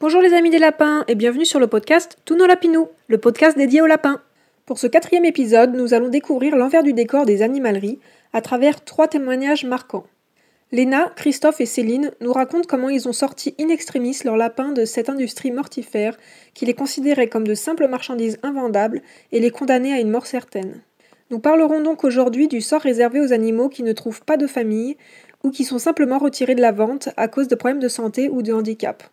Bonjour les amis des lapins et bienvenue sur le podcast Tous nos lapinous, le podcast dédié aux lapins. Pour ce quatrième épisode, nous allons découvrir l'envers du décor des animaleries à travers trois témoignages marquants. Léna, Christophe et Céline nous racontent comment ils ont sorti in extremis leurs lapins de cette industrie mortifère qui les considérait comme de simples marchandises invendables et les condamnait à une mort certaine. Nous parlerons donc aujourd'hui du sort réservé aux animaux qui ne trouvent pas de famille ou qui sont simplement retirés de la vente à cause de problèmes de santé ou de handicap.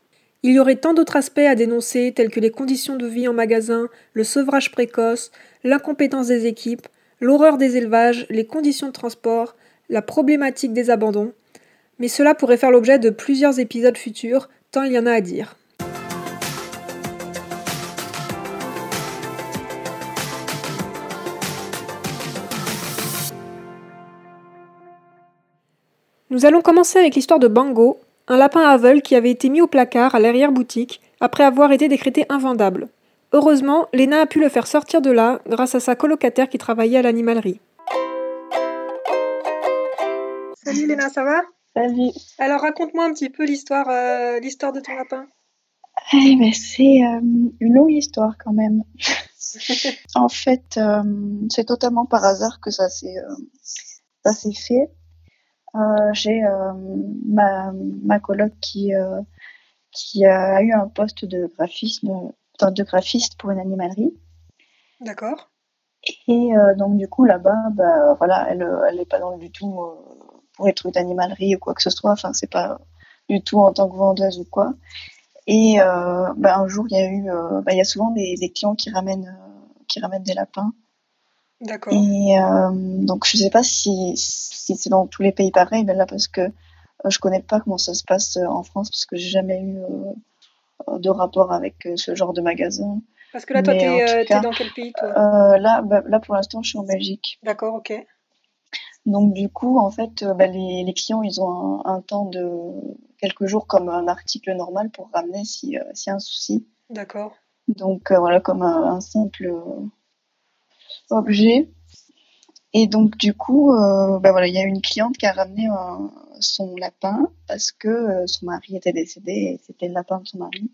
Il y aurait tant d'autres aspects à dénoncer tels que les conditions de vie en magasin, le sevrage précoce, l'incompétence des équipes, l'horreur des élevages, les conditions de transport, la problématique des abandons, mais cela pourrait faire l'objet de plusieurs épisodes futurs, tant il y en a à dire. Nous allons commencer avec l'histoire de Bango, un lapin aveugle qui avait été mis au placard à l'arrière-boutique après avoir été décrété invendable. Heureusement, Léna a pu le faire sortir de là grâce à sa colocataire qui travaillait à l'animalerie. Salut Léna, ça va? Salut. Alors raconte-moi un petit peu l'histoire euh, l'histoire de ton lapin. Eh ben, c'est euh, une longue histoire quand même. en fait, euh, c'est totalement par hasard que ça s'est ça s'est fait. J'ai ma, ma coloc qui qui a eu un poste de graphisme de graphiste pour une animalerie. D'accord. Et donc du coup là-bas, bah, voilà, elle elle n'est pas dans du tout pour être une animalerie ou quoi que ce soit. Enfin, c'est pas du tout en tant que vendeuse ou quoi. Et euh, bah, un jour, il y a eu, euh, bah, il y a souvent des, clients qui ramènent, euh, qui ramènent des lapins. D'accord. Et donc, je sais pas si, si c'est dans tous les pays pareil, mais là, parce que je connais pas comment ça se passe en France, parce que j'ai jamais eu de rapport avec ce genre de magasin. Parce que là, toi, tu es, dans quel pays, toi? là, bah, là, pour l'instant, je suis en Belgique. D'accord, ok. Donc du coup, en fait, euh, bah, les, les, clients, ils ont un, temps de quelques jours comme un article normal pour ramener s'il y a un souci. D'accord. Donc euh, voilà, comme un, simple objet. Et donc du coup, euh, bah, voilà, il y a une cliente qui a ramené son lapin parce que son mari était décédé et c'était le lapin de son mari.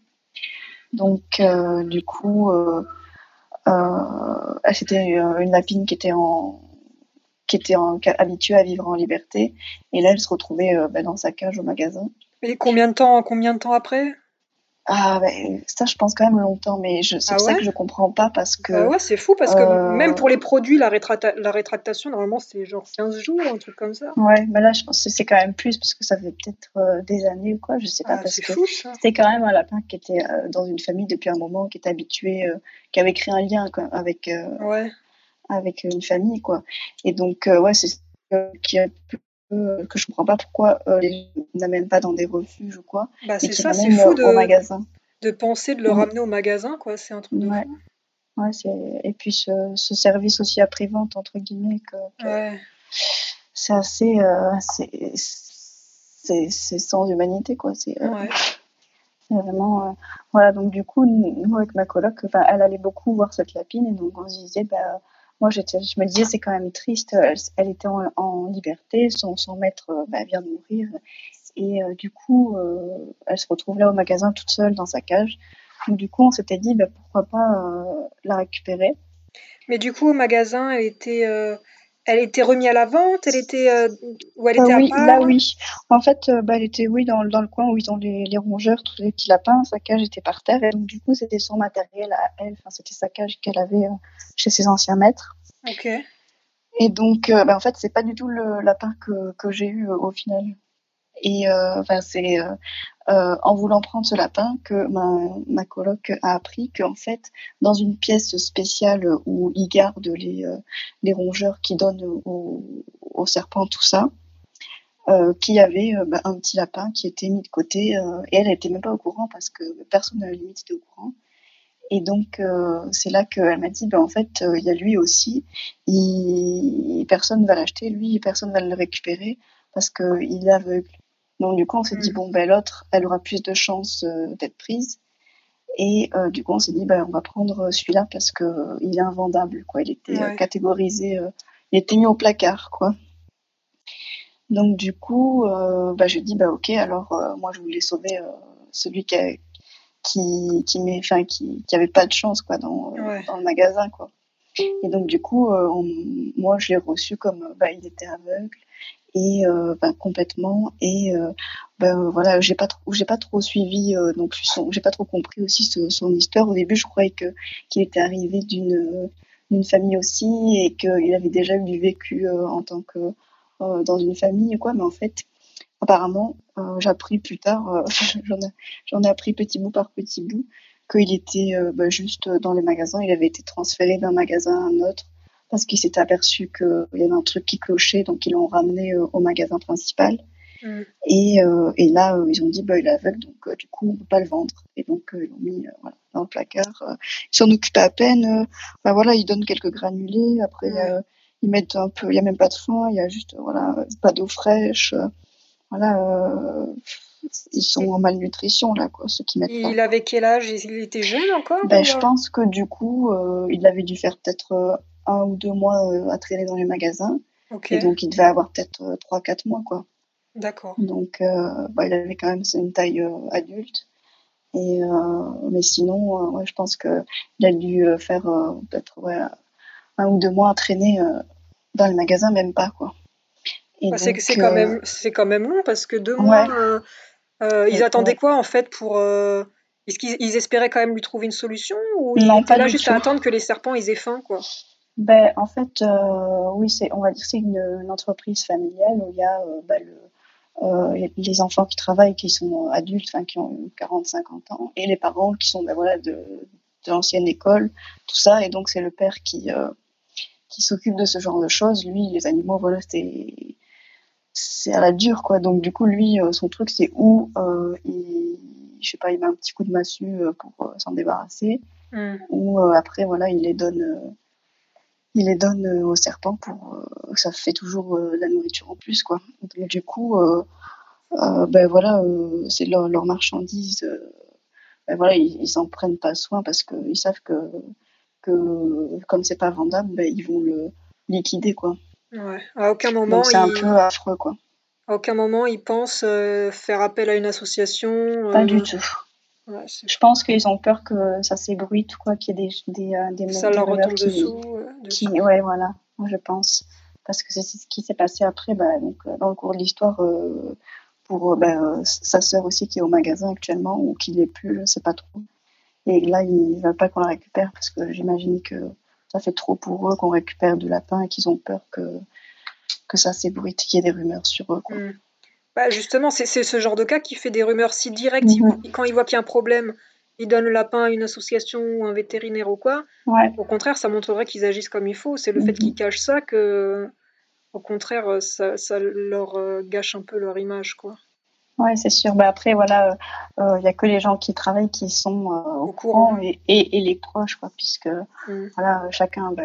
Donc du coup, c'était une lapine qui était en qui était habituée à vivre en liberté. Et là, elle se retrouvait euh, bah, dans sa cage au magasin. Et combien de temps, combien de temps après? Ah ben, ça je pense quand même longtemps, mais c'est ah ça que je comprends pas parce que. Bah ouais, c'est fou parce que euh, même pour les produits, la, la rétractation normalement c'est genre 15 jours, un truc comme ça. Ouais, mais là je pense que c'est quand même plus parce que ça fait peut-être euh, des années ou quoi, je sais pas. Ah, parce que c'était quand même un lapin qui était dans une famille depuis un moment, qui était habitué, qui avait créé un lien avec. ouais avec une famille, quoi. Et donc, euh, ouais, c'est ce qui a euh, que je comprends pas pourquoi euh, les n'amènent pas dans des refuges ou quoi. Bah, c'est ça, c'est fou de, au magasin. de penser de le ramener au magasin, quoi. C'est un truc de ouais. fou. Ouais, et puis ce, ce, service aussi après-vente, entre guillemets, que, ouais. c'est assez. c'est sans humanité, quoi. C'est ouais. vraiment. voilà, donc du coup, nous, avec ma coloc, elle allait beaucoup voir cette lapine, et donc on se disait, bah, moi, je me disais, c'est quand même triste. Elle, était en, liberté, son, maître euh, bah, vient de mourir. Et euh, du coup, euh, elle se retrouve là au magasin toute seule dans sa cage. Donc, du coup, on s'était dit, bah, pourquoi pas la récupérer. Mais du coup, au magasin, elle était, elle était remise à la vente Elle était. où elle était à Oui, là, oui. En fait, bah, elle était, oui, dans, dans, le coin où ils ont les, les, rongeurs, tous les petits lapins. Sa cage était par terre. Et donc, du coup, c'était son matériel à elle. Enfin, c'était sa cage qu'elle avait chez ses anciens maîtres. Ok. Et donc, euh, bah, en fait, c'est pas du tout le lapin que, que j'ai eu euh, au final. Et euh, enfin, c'est en voulant prendre ce lapin que ma, ma coloc a appris qu'en fait, dans une pièce spéciale où ils gardent les, les rongeurs qui donnent aux, aux serpents, tout ça, euh, qu'il y avait bah, un petit lapin qui était mis de côté et elle n'était même pas au courant parce que personne n'a limite était au courant. Et donc, euh, c'est là qu'elle m'a dit, ben, en fait, euh, il y a lui aussi, il... personne ne va l'acheter, lui, personne ne va le récupérer parce qu'il est aveugle. Donc, du coup, on s'est dit, mm. bon, ben, l'autre, elle aura plus de chances euh, d'être prise. Et du coup, on s'est dit, ben, on va prendre celui-là parce qu'il est invendable, quoi. Il était catégorisé, il était mis au placard, quoi. Donc, du coup, bah, je dis, bah, ok, alors, moi, je voulais sauver celui qui a, qui qui met enfin qui qui avait pas de chance quoi dans dans le magasin quoi et donc du coup moi je l'ai reçu comme bah il était aveugle et euh, bah, complètement. Et euh, bah, voilà j'ai pas trop j'ai pas trop suivi euh, donc j'ai pas trop compris aussi son histoire. Au début je croyais que qu'il était arrivé d'une d'une famille aussi et qu'il avait déjà eu du vécu en tant que dans une famille quoi. Mais en fait apparemment j'ai appris plus tard j'en ai ai appris petit bout par petit bout qu'il était bah, juste dans les magasins. Il avait été transféré d'un magasin à un autre parce qu'ils s'étaient aperçus qu'il y avait un truc qui clochait, donc ils l'ont ramené euh, au magasin principal. Mm. Et, euh, et, là, euh, ils ont dit, bah, il est aveugle, donc du coup, on ne peut pas le vendre. Et donc, ils l'ont mis voilà, dans le placard. ils s'en occupent à peine. Bah, voilà, ils donnent quelques granulés. Après, ils mettent un peu, il n'y a même pas de soin, il y a juste voilà, pas d'eau fraîche. voilà, ils sont en malnutrition, là, quoi, ceux qui mettent Il avait quel âge? Il était jeune encore ben, Je pense que du coup, il avait dû faire peut-être un ou deux mois euh, à traîner dans les magasins. Et donc, il devait avoir peut-être euh, trois, quatre mois, quoi. D'accord. Donc, euh, bah, il avait quand même une taille adulte. Et, mais sinon, je pense qu'il a dû faire peut-être un ou deux mois à traîner dans les magasins, même pas, quoi. Bah, c'est quand, même, quand même long parce que deux mois, ils attendaient quoi en fait pour. Est-ce qu'ils espéraient quand même lui trouver une solution ou ils étaient là juste à attendre que les serpents ils aient faim quoi? Ben, en fait, euh, oui, c'est, on va dire c'est une, une, entreprise familiale où il y a euh, ben, le, euh, les enfants qui travaillent, qui sont adultes, enfin, qui ont 40-50 ans, et les parents qui sont ben, voilà, de, de l'ancienne école, tout ça. Et donc, c'est le père qui, euh, qui s'occupe de ce genre de choses. Lui, les animaux, voilà, c'est, c'est à la dure, quoi. Donc, du coup, lui, euh, son truc, c'est où il, je sais pas, il met un petit coup de massue pour s'en débarrasser, mm. ou après, voilà, il les donne il les donne euh, aux serpents pour euh, ça fait toujours euh, la nourriture en plus quoi. Donc, du coup, ben voilà, c'est leur, leur, marchandise. ben voilà, ils, s'en prennent pas soin parce qu'ils savent que que comme c'est pas vendable, ben, ils vont le liquider quoi. Ouais. À aucun moment. c'est un peu affreux quoi. À aucun moment ils pensent faire appel à une association. Pas du tout. je pense qu'ils ont peur que ça s'ébruite, quoi, qu'il y ait des, des, des Ça leur retombe qui, dessous. Qui, ouais, voilà, je pense. Parce que c'est ce qui s'est passé après, bah, donc, euh, dans le cours de l'histoire, euh, pour euh, bah, sa sœur aussi qui est au magasin actuellement, ou qui l'est plus, je sais pas trop. Et là, ils ne veulent pas qu'on la récupère parce que j'imagine que ça fait trop pour eux qu'on récupère du lapin et qu'ils ont peur que, que ça s'ébruite, qu'il y ait des rumeurs sur eux. Quoi. Hmm. Bah justement, c'est ce genre de cas qui fait des rumeurs si directes. Mhm. Quand ils voient qu'il y a un problème, ils donnent le lapin à une association ou un vétérinaire ou quoi. Au contraire, ça montrerait qu'ils agissent comme il faut. C'est le fait mhm. qu'ils cachent ça que, au contraire, ça, ça leur euh, gâche un peu leur image, quoi. Ouais, c'est sûr. Bah après, voilà, il euh, n'y a que les gens qui travaillent qui sont euh, au, courant, et, et, les proches, quoi, puisque mm. voilà, chacun, bah,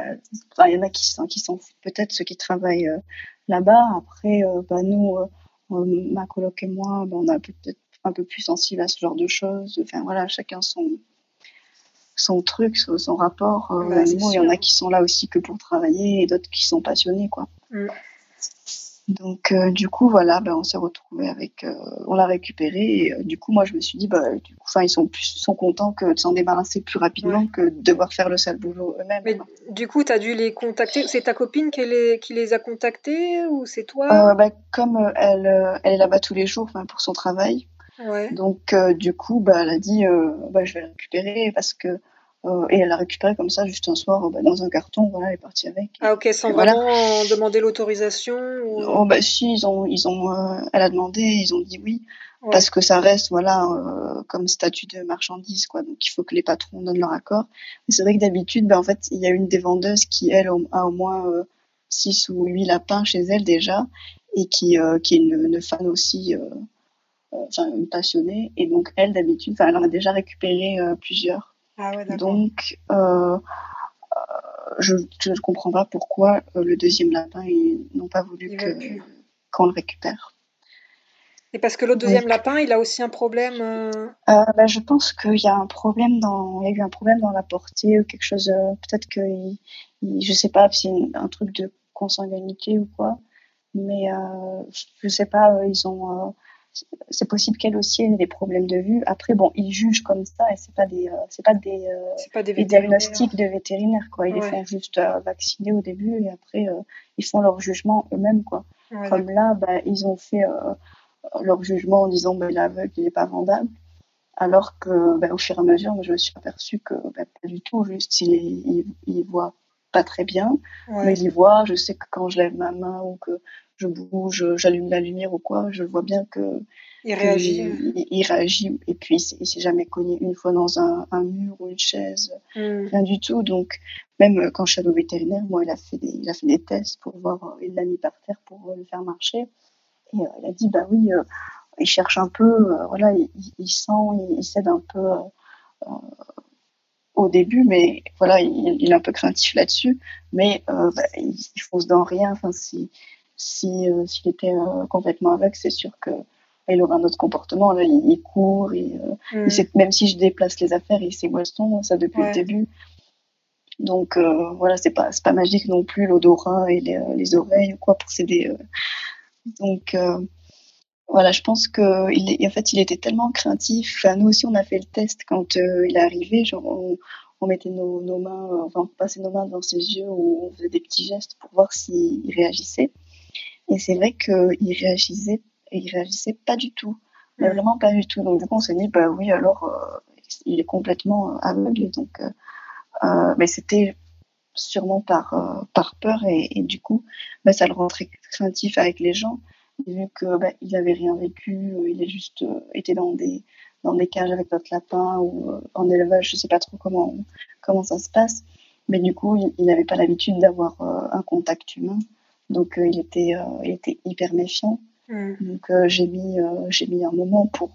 il y en a qui sont, qui sont peut-être ceux qui travaillent là-bas. Après, bah, nous, ma coloc et moi, bah, on a peut-être un peu plus sensible à ce genre de choses. Enfin voilà, chacun son son truc, son, rapport euh, bah, Il y en a qui sont là aussi que pour travailler et d'autres qui sont passionnés, quoi. Mm. Donc euh, du coup voilà, ben, on s'est retrouvé avec, euh, on l'a récupéré et du coup moi je me suis dit bah enfin ils sont plus, sont contents que de s'en débarrasser plus rapidement que de devoir faire le sale boulot eux-mêmes. Mais du coup tu as dû les contacter, c'est ta copine qui les, qui les a contactés ou c'est toi? Ben, Comme elle, elle est là-bas tous les jours pour son travail, donc, euh, du coup, bah, elle a dit euh, bah, Je vais la récupérer parce que. Euh, et elle l'a récupéré comme ça, juste un soir, bah, dans un carton. Voilà, elle est partie avec. Ah, ok, sans vraiment demander l'autorisation Oh, bah, si, ils ont, ils ont, elle a demandé, ils ont dit oui. Parce que ça reste, voilà, comme statut de marchandise, quoi. Donc, il faut que les patrons donnent leur accord. Mais c'est vrai que d'habitude, bah, en fait, il y a une des vendeuses qui, elle, a au moins 6 ou 8 lapins chez elle déjà, et qui, qui est une, une fan aussi enfin une passionnée et donc elle d'habitude elle en a déjà récupéré euh, plusieurs ah ouais, donc euh, euh, je ne comprends pas pourquoi le deuxième lapin ils n'ont pas voulu qu'on le récupère et parce que le deuxième lapin, il a aussi un problème. Euh... bah, je pense qu'il y a un problème dans, il y a eu un problème dans la portée ou quelque chose. Peut-être que, il... je sais pas, si c'est un truc de consanguinité ou quoi. Mais je sais pas, ils ont, c'est possible qu'elle aussi ait des problèmes de vue. Après, bon, ils jugent comme ça et c'est pas des, c'est pas des, pas des, diagnostics de vétérinaires, quoi. Ils les font juste vacciner au début et après, ils font leur jugement eux-mêmes, quoi. comme là, bah, ils ont fait leur jugement en disant, bah, l'aveugle, il est pas vendable. Alors que, bah, au fur et à mesure, je me suis aperçue que bah, pas du tout. Juste, il, est, il, voit pas très bien, mais il voit. Je sais que quand je lève ma main ou que je bouge, j'allume la lumière ou quoi, je vois bien que il réagit. Il, réagit. Et puis, il s'est jamais cogné une fois dans un, mur ou une chaise, hmm. rien du tout. Donc, même quand je suis allée au vétérinaire, moi, il a fait des, il a fait des tests pour voir, il l'a mis par terre pour le faire marcher. Et euh, il a dit, bah oui, euh, il cherche un peu, euh, voilà, il, sent, il, cède un peu euh, au début, mais voilà, il, est un peu craintif là-dessus, mais euh, bah, il, fonce dans rien. Enfin, si s'il était complètement aveugle, c'est sûr que il aurait un autre comportement. Là, il, court, et, mm. même si je déplace les affaires, il sait où elles sont, ça depuis le début. Donc voilà, c'est pas pas magique non plus l'odorat et les, les, oreilles ou quoi pour s'aider. donc voilà, je pense que il, en fait, il était tellement craintif. Enfin, nous aussi, on a fait le test quand euh, il est arrivé. Genre, on, mettait nos, nos, mains, euh, enfin, on passait nos mains dans ses yeux ou on faisait des petits gestes pour voir s'il réagissait. Et c'est vrai qu'il réagissait, il réagissait pas du tout. Mais vraiment pas du tout. Donc, du coup, on s'est dit, bah oui, alors, euh, il est complètement aveugle. Donc, mais c'était sûrement par, par peur et, et du coup, bah, ça le rentrait craintif avec les gens vu que bah, il avait rien vécu, euh, il a juste euh, été dans des dans des cages avec d'autres lapins ou euh, en élevage, je sais pas trop comment comment ça se passe, mais du coup il n'avait pas l'habitude d'avoir un contact humain, donc il était il était hyper méfiant. Hmm. Donc j'ai mis j'ai mis un moment pour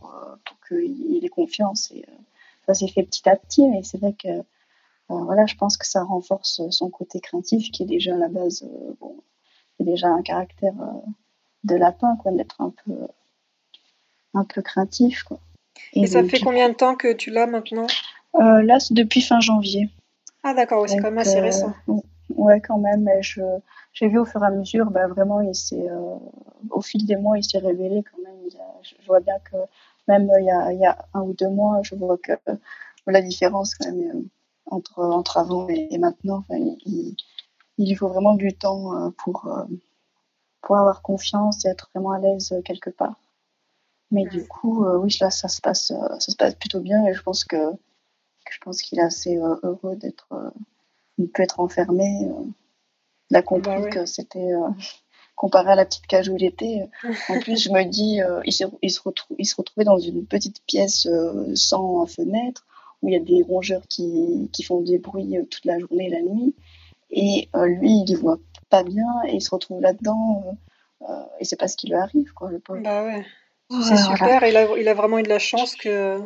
pour qu'il ait confiance et ça s'est fait petit à petit, mais c'est vrai que voilà, je pense que ça renforce son côté craintif qui est déjà à la base bon, c'est déjà un caractère de lapin, quoi, d'être un peu, un peu craintif, quoi. Et, ça fait combien de temps que tu l'as maintenant? Euh, Là, c'est depuis fin janvier. Ah d'accord, c'est quand même assez euh, récent. Ouais, quand même. Je, j'ai vu au fur et à mesure, bah, vraiment, il s'est, euh, au fil des mois, il s'est révélé quand même. je vois bien que même il y, a, il y, a, un ou deux mois, je vois que la différence quand même entre, entre avant et, maintenant. il, il, faut vraiment du temps pour, pour avoir confiance et être vraiment à l'aise euh, quelque part. Mais du coup, euh, oui, là, ça se passe, euh, ça se passe plutôt bien et je pense que, je pense qu'il est assez heureux d'être, il peut être enfermé. il a compris bah que c'était comparé à la petite cage où il était. En plus, je me dis, il, se, il, se il se retrouvait dans une petite pièce sans fenêtre où il y a des rongeurs qui, qui font des bruits toute la journée et la nuit. Et lui, il ne voit pas bien et il se retrouve là-dedans euh, euh, et c'est pas ce qui lui arrive, quoi, le pauvre. Bah ouais. C'est super, il, a, il a vraiment eu de la chance que,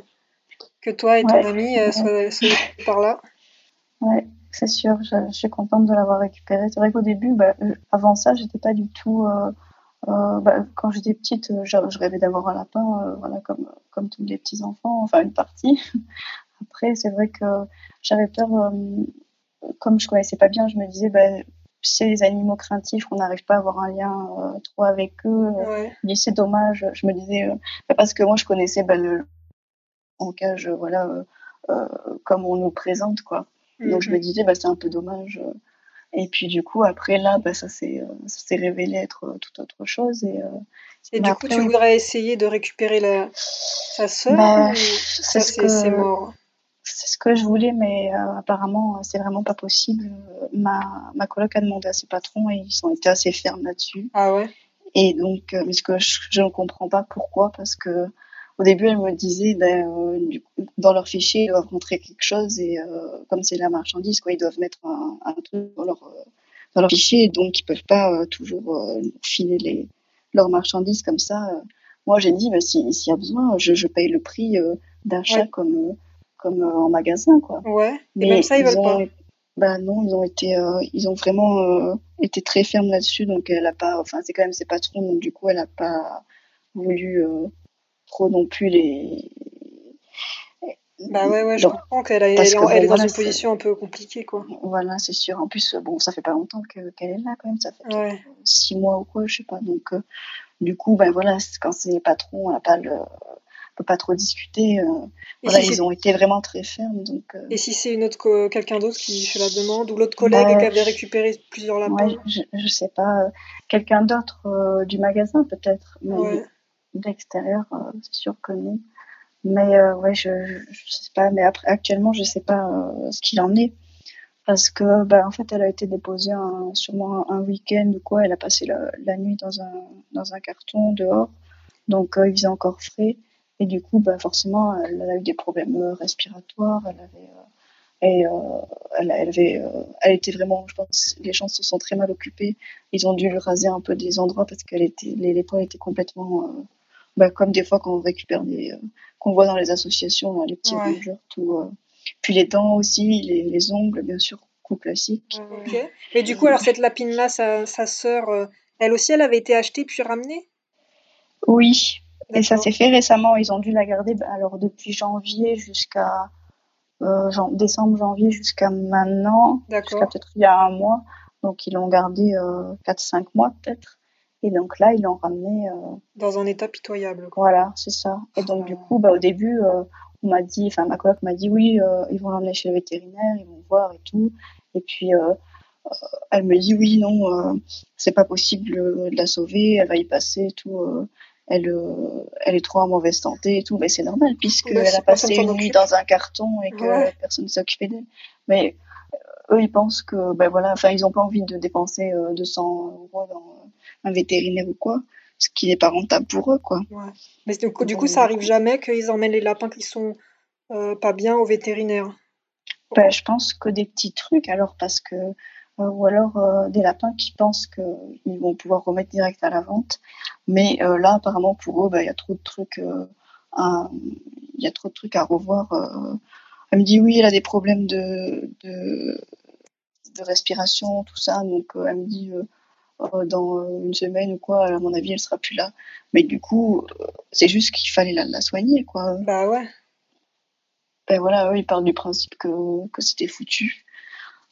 que toi et ton ami euh, soient, par là. Ouais, c'est sûr, je, suis contente de l'avoir récupéré. C'est vrai qu'au début, bah, avant ça, j'étais pas du tout. bah, quand j'étais petite, je, rêvais d'avoir un lapin, voilà, comme, comme tous les petits enfants, enfin une partie. Après, c'est vrai que j'avais peur, comme je connaissais pas bien, je me disais, bah, c'est les animaux craintifs, on n'arrive pas à avoir un lien euh, trop avec eux. Ouais. c'est dommage. Je me disais, euh, bah, parce que moi je connaissais bah, le en cage, voilà, euh, comme on nous présente, quoi. Donc je me mhm. disais, bah, c'est un peu dommage. Et puis du coup, après là, bah, ça s'est révélé être tout autre chose. Et, et du coup, tu voudrais essayer de récupérer la... sa sœur bah, c'est ce mort? c'est ce que je voulais, mais euh, apparemment, c'est vraiment pas possible. Ma, ma coloc a demandé à ses patrons et ils ont été assez fermes là-dessus. Ah ouais? Et donc, euh, ce que je, ne comprends pas pourquoi, parce que au début, elle me disait, ben, euh, dans leur fichier, ils doivent montrer quelque chose et comme c'est la marchandise, quoi, ils doivent mettre un, truc dans leur, dans leur fichier, donc ils peuvent pas toujours filer les, leurs marchandises comme ça. Moi, j'ai dit, ben, s'il y a besoin, je, je paye le prix d'achat comme comme euh, en magasin, quoi. Ouais. Mais même ça, ils, veulent pas. Bah non, ils ont été, euh, ils ont vraiment euh, été très fermes là-dessus, donc elle a pas, enfin c'est quand même ses patrons, donc du coup elle a pas voulu trop non plus les. Bah ouais, ouais, je comprends qu'elle elle, est dans une position un peu compliquée, quoi. Voilà, c'est sûr. En plus, bon, ça fait pas longtemps qu'elle est là, quand même. Ça fait six mois ou quoi, je sais pas. Donc, du coup, ben voilà, quand c'est les patrons, on n'a pas le, peut pas trop discuter. voilà, ils ont été vraiment très fermes. Donc, Et si c'est une autre quelqu'un d'autre qui fait la demande ou l'autre collègue bah, qui avait récupéré plusieurs lapins? je, je sais pas, quelqu'un d'autre du magasin peut-être, mais d'extérieur, c'est sûr que non. Mais ouais, je, je, sais pas. Mais après, actuellement, je sais pas ce qu'il en est. Parce que bah, en fait elle a été déposée sûrement un, week-end ou quoi. Elle a passé la, nuit dans un dans un carton dehors. Donc euh, il faisait encore frais. Et du coup bah forcément elle, a eu des problèmes euh, respiratoires. Elle euh, et elle, avait elle était vraiment je pense les gens se sont très mal occupés. Ils ont dû lui raser un peu des endroits parce qu'elle était les, les poils étaient complètement bah, comme des fois quand on récupère des qu'on voit dans les associations les petits ouais. tout puis les dents aussi, les, ongles, bien sûr, coup classique. Ok. Et du coup, alors cette lapine-là, sa, sa sœur, euh, elle aussi, elle avait été achetée puis ramenée? Oui. Et ça s'est fait récemment. Ils ont dû la garder bah, alors depuis janvier jusqu'à euh, décembre, janvier jusqu'à maintenant. Jusqu'à peut-être il y a un mois. Donc ils l'ont gardée euh, 4-5 mois peut-être. Et donc là, ils l'ont ramenée. Euh, Dans un état pitoyable. Voilà, c'est ça. Et donc du coup, bah, au début, on m'a dit, enfin ma coloc m'a dit oui, euh, ils vont l'emmener chez le vétérinaire, ils vont voir et tout. Et puis euh, euh, elle me dit oui, non, c'est pas possible de la sauver, elle va y passer et tout. elle, elle est trop en mauvaise santé et tout, mais c'est normal puisqu'elle elle a passé une nuit dans un carton et que personne ne s'est occupé d'elle. Mais eux, ils pensent que, ben voilà, enfin, ils ont pas envie de dépenser 200 euros dans un vétérinaire ou quoi ce qui n'est pas rentable pour eux, quoi. Ouais. Mais du coup, du coup, ça arrive jamais qu'ils emmènent les lapins qui sont euh, pas bien au vétérinaire. Ben, je pense que des petits trucs, alors parce que euh, ou alors euh, des lapins qui pensent qu'ils vont pouvoir remettre direct à la vente. Mais là, apparemment, pour eux, ben, il y a trop de trucs, il y a trop de trucs à revoir. Elle me dit oui, elle a des problèmes de, de, de respiration, tout ça. Donc elle me dit euh, dans euh, une semaine ou quoi, à mon avis, elle sera plus là. Mais du coup, euh, c'est juste qu'il fallait la, la, soigner, quoi. Bah ouais. Ben voilà, eux, ils partent du principe que, que c'était foutu.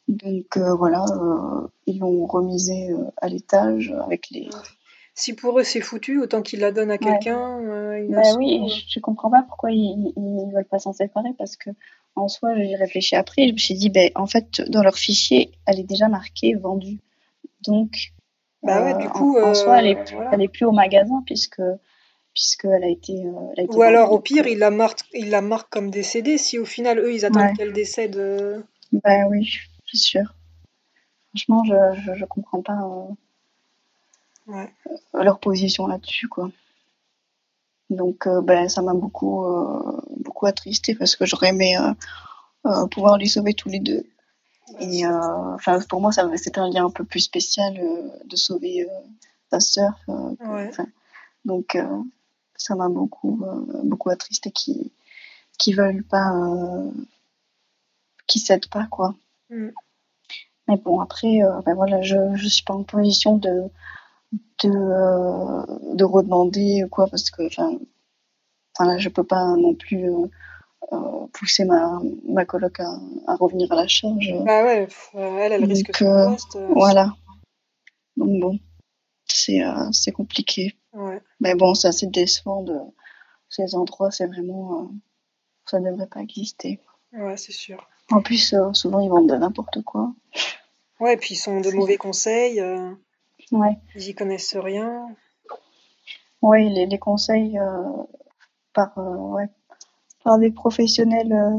Donc voilà, ils l'ont remisé à l'étage avec les. Si pour eux c'est foutu, autant qu'ils la donnent à quelqu'un. bah oui, je, comprends pas pourquoi ils, ils, veulent pas s'en séparer parce que en soi, j'ai réfléchi après, je me suis dit, ben en fait, dans leur fichier, elle est déjà marquée vendue. Donc, bah ouais, du coup, en, soi, elle est, elle est, plus au magasin puisque puisqu'elle a été. Euh, elle a été Ou alors, au pire, il la, marque, il la marque comme décédée si au final, eux, ils attendent qu'elle décède. Euh. Ben oui, c'est sûr. Franchement, je, je, je comprends pas euh, ouais. leur position là-dessus, quoi. Donc, ben, ça m'a beaucoup, beaucoup attristé parce que j'aurais aimé pouvoir les sauver tous les deux. Et euh, enfin, pour moi, c'était un lien un peu plus spécial euh, de sauver euh, ta sœur. Donc, ça m'a beaucoup, beaucoup attristé qu'ils qui veulent pas, qui cèdent pas, quoi. Mm. Mais bon, après, ben voilà, je ne suis pas en position de, de, de redemander quoi, parce que, enfin, là, je peux pas non plus euh, pousser ma, ma coloc à, à, revenir à la charge. Bah ouais, elle, elle risque son euh, poste. Euh, voilà. Donc bon, c'est c'est compliqué. Ouais. Mais bon, c'est assez décevant de ces endroits, c'est vraiment. ça ne devrait pas exister. Ouais, c'est sûr. En plus, souvent, ils vendent de n'importe quoi. Ouais, et puis ils sont de mauvais conseils. ouais. Ils y connaissent rien. Ouais, les, les conseils par, ouais, par des professionnels euh,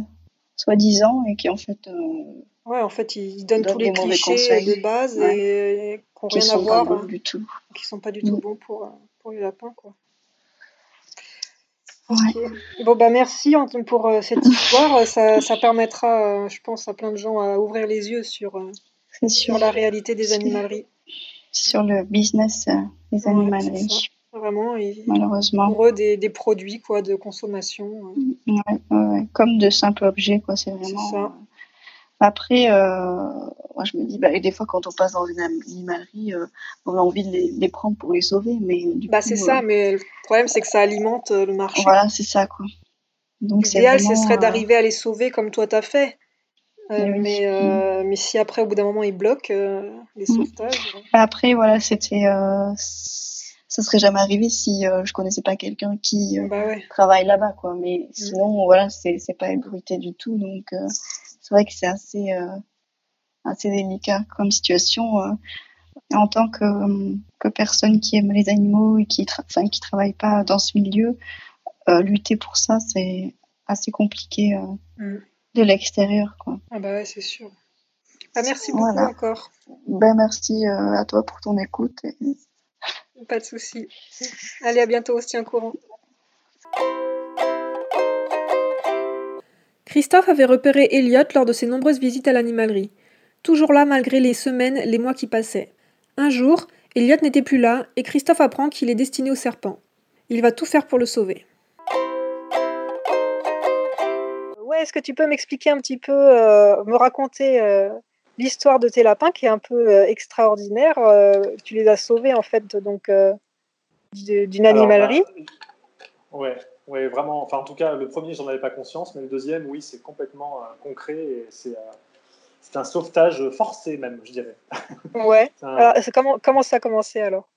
soi-disant et qui en fait. Euh, ouais, en fait, ils donnent tous les clichés de base et, qui n'ont rien à voir. Pas bons du tout. Qui sont pas du tout mm. bons pour, euh, pour les lapins, quoi. Bon, bah merci pour cette histoire. Ça, ça permettra, je pense, à plein de gens à ouvrir les yeux sur, sur la réalité des animaleries. Sur le business des animaleries. Vraiment, Malheureusement. pour eux, des, des, produits quoi, de consommation. Ouais, ouais, comme de simples objets, quoi. C'est vraiment. Ça. Euh, après, euh, moi, je me dis, bah, des fois, quand on passe dans une animalerie, euh, on a envie de les, les, prendre pour les sauver, mais bah, c'est ça, mais le problème, c'est que ça alimente le marché. Voilà, c'est ça, quoi. Donc, L'idéal, ce serait d'arriver à les sauver comme toi, t'as fait. mais, mais si après, au bout d'un moment, ils bloquent les mm. sauvetages. Après, voilà, c'était ça serait jamais arrivé si euh, je connaissais pas quelqu'un qui euh, Bah travaille là-bas, quoi. Mais sinon, voilà, c'est c'est pas ébruité du tout, donc euh, c'est vrai que c'est assez assez délicat comme situation en tant que que personne qui aime les animaux et qui enfin qui travaille pas dans ce milieu. lutter pour ça, c'est assez compliqué mm. de l'extérieur, quoi. Ah bah ouais, c'est sûr. Ah, merci beaucoup encore. Ben, merci à toi pour ton écoute. Et... Pas de souci. Allez, à bientôt, on se tient au courant. Christophe avait repéré Elliot lors de ses nombreuses visites à l'animalerie. Toujours là malgré les semaines, les mois qui passaient. Un jour, Elliot n'était plus là et Christophe apprend qu'il est destiné au serpent. Il va tout faire pour le sauver. Ouais, est-ce que tu peux m'expliquer un petit peu, euh, me raconter euh, l'histoire de tes lapins qui est un peu euh, extraordinaire. Euh, tu les as sauvés en fait donc euh, d'une animalerie. Bah, ouais, ouais, vraiment. Enfin, en tout cas, le premier, j'en avais pas conscience, mais le deuxième, oui, c'est complètement concret et c'est c'est un sauvetage forcé même, je dirais. Ouais. alors, comment, comment ça a commencé alors?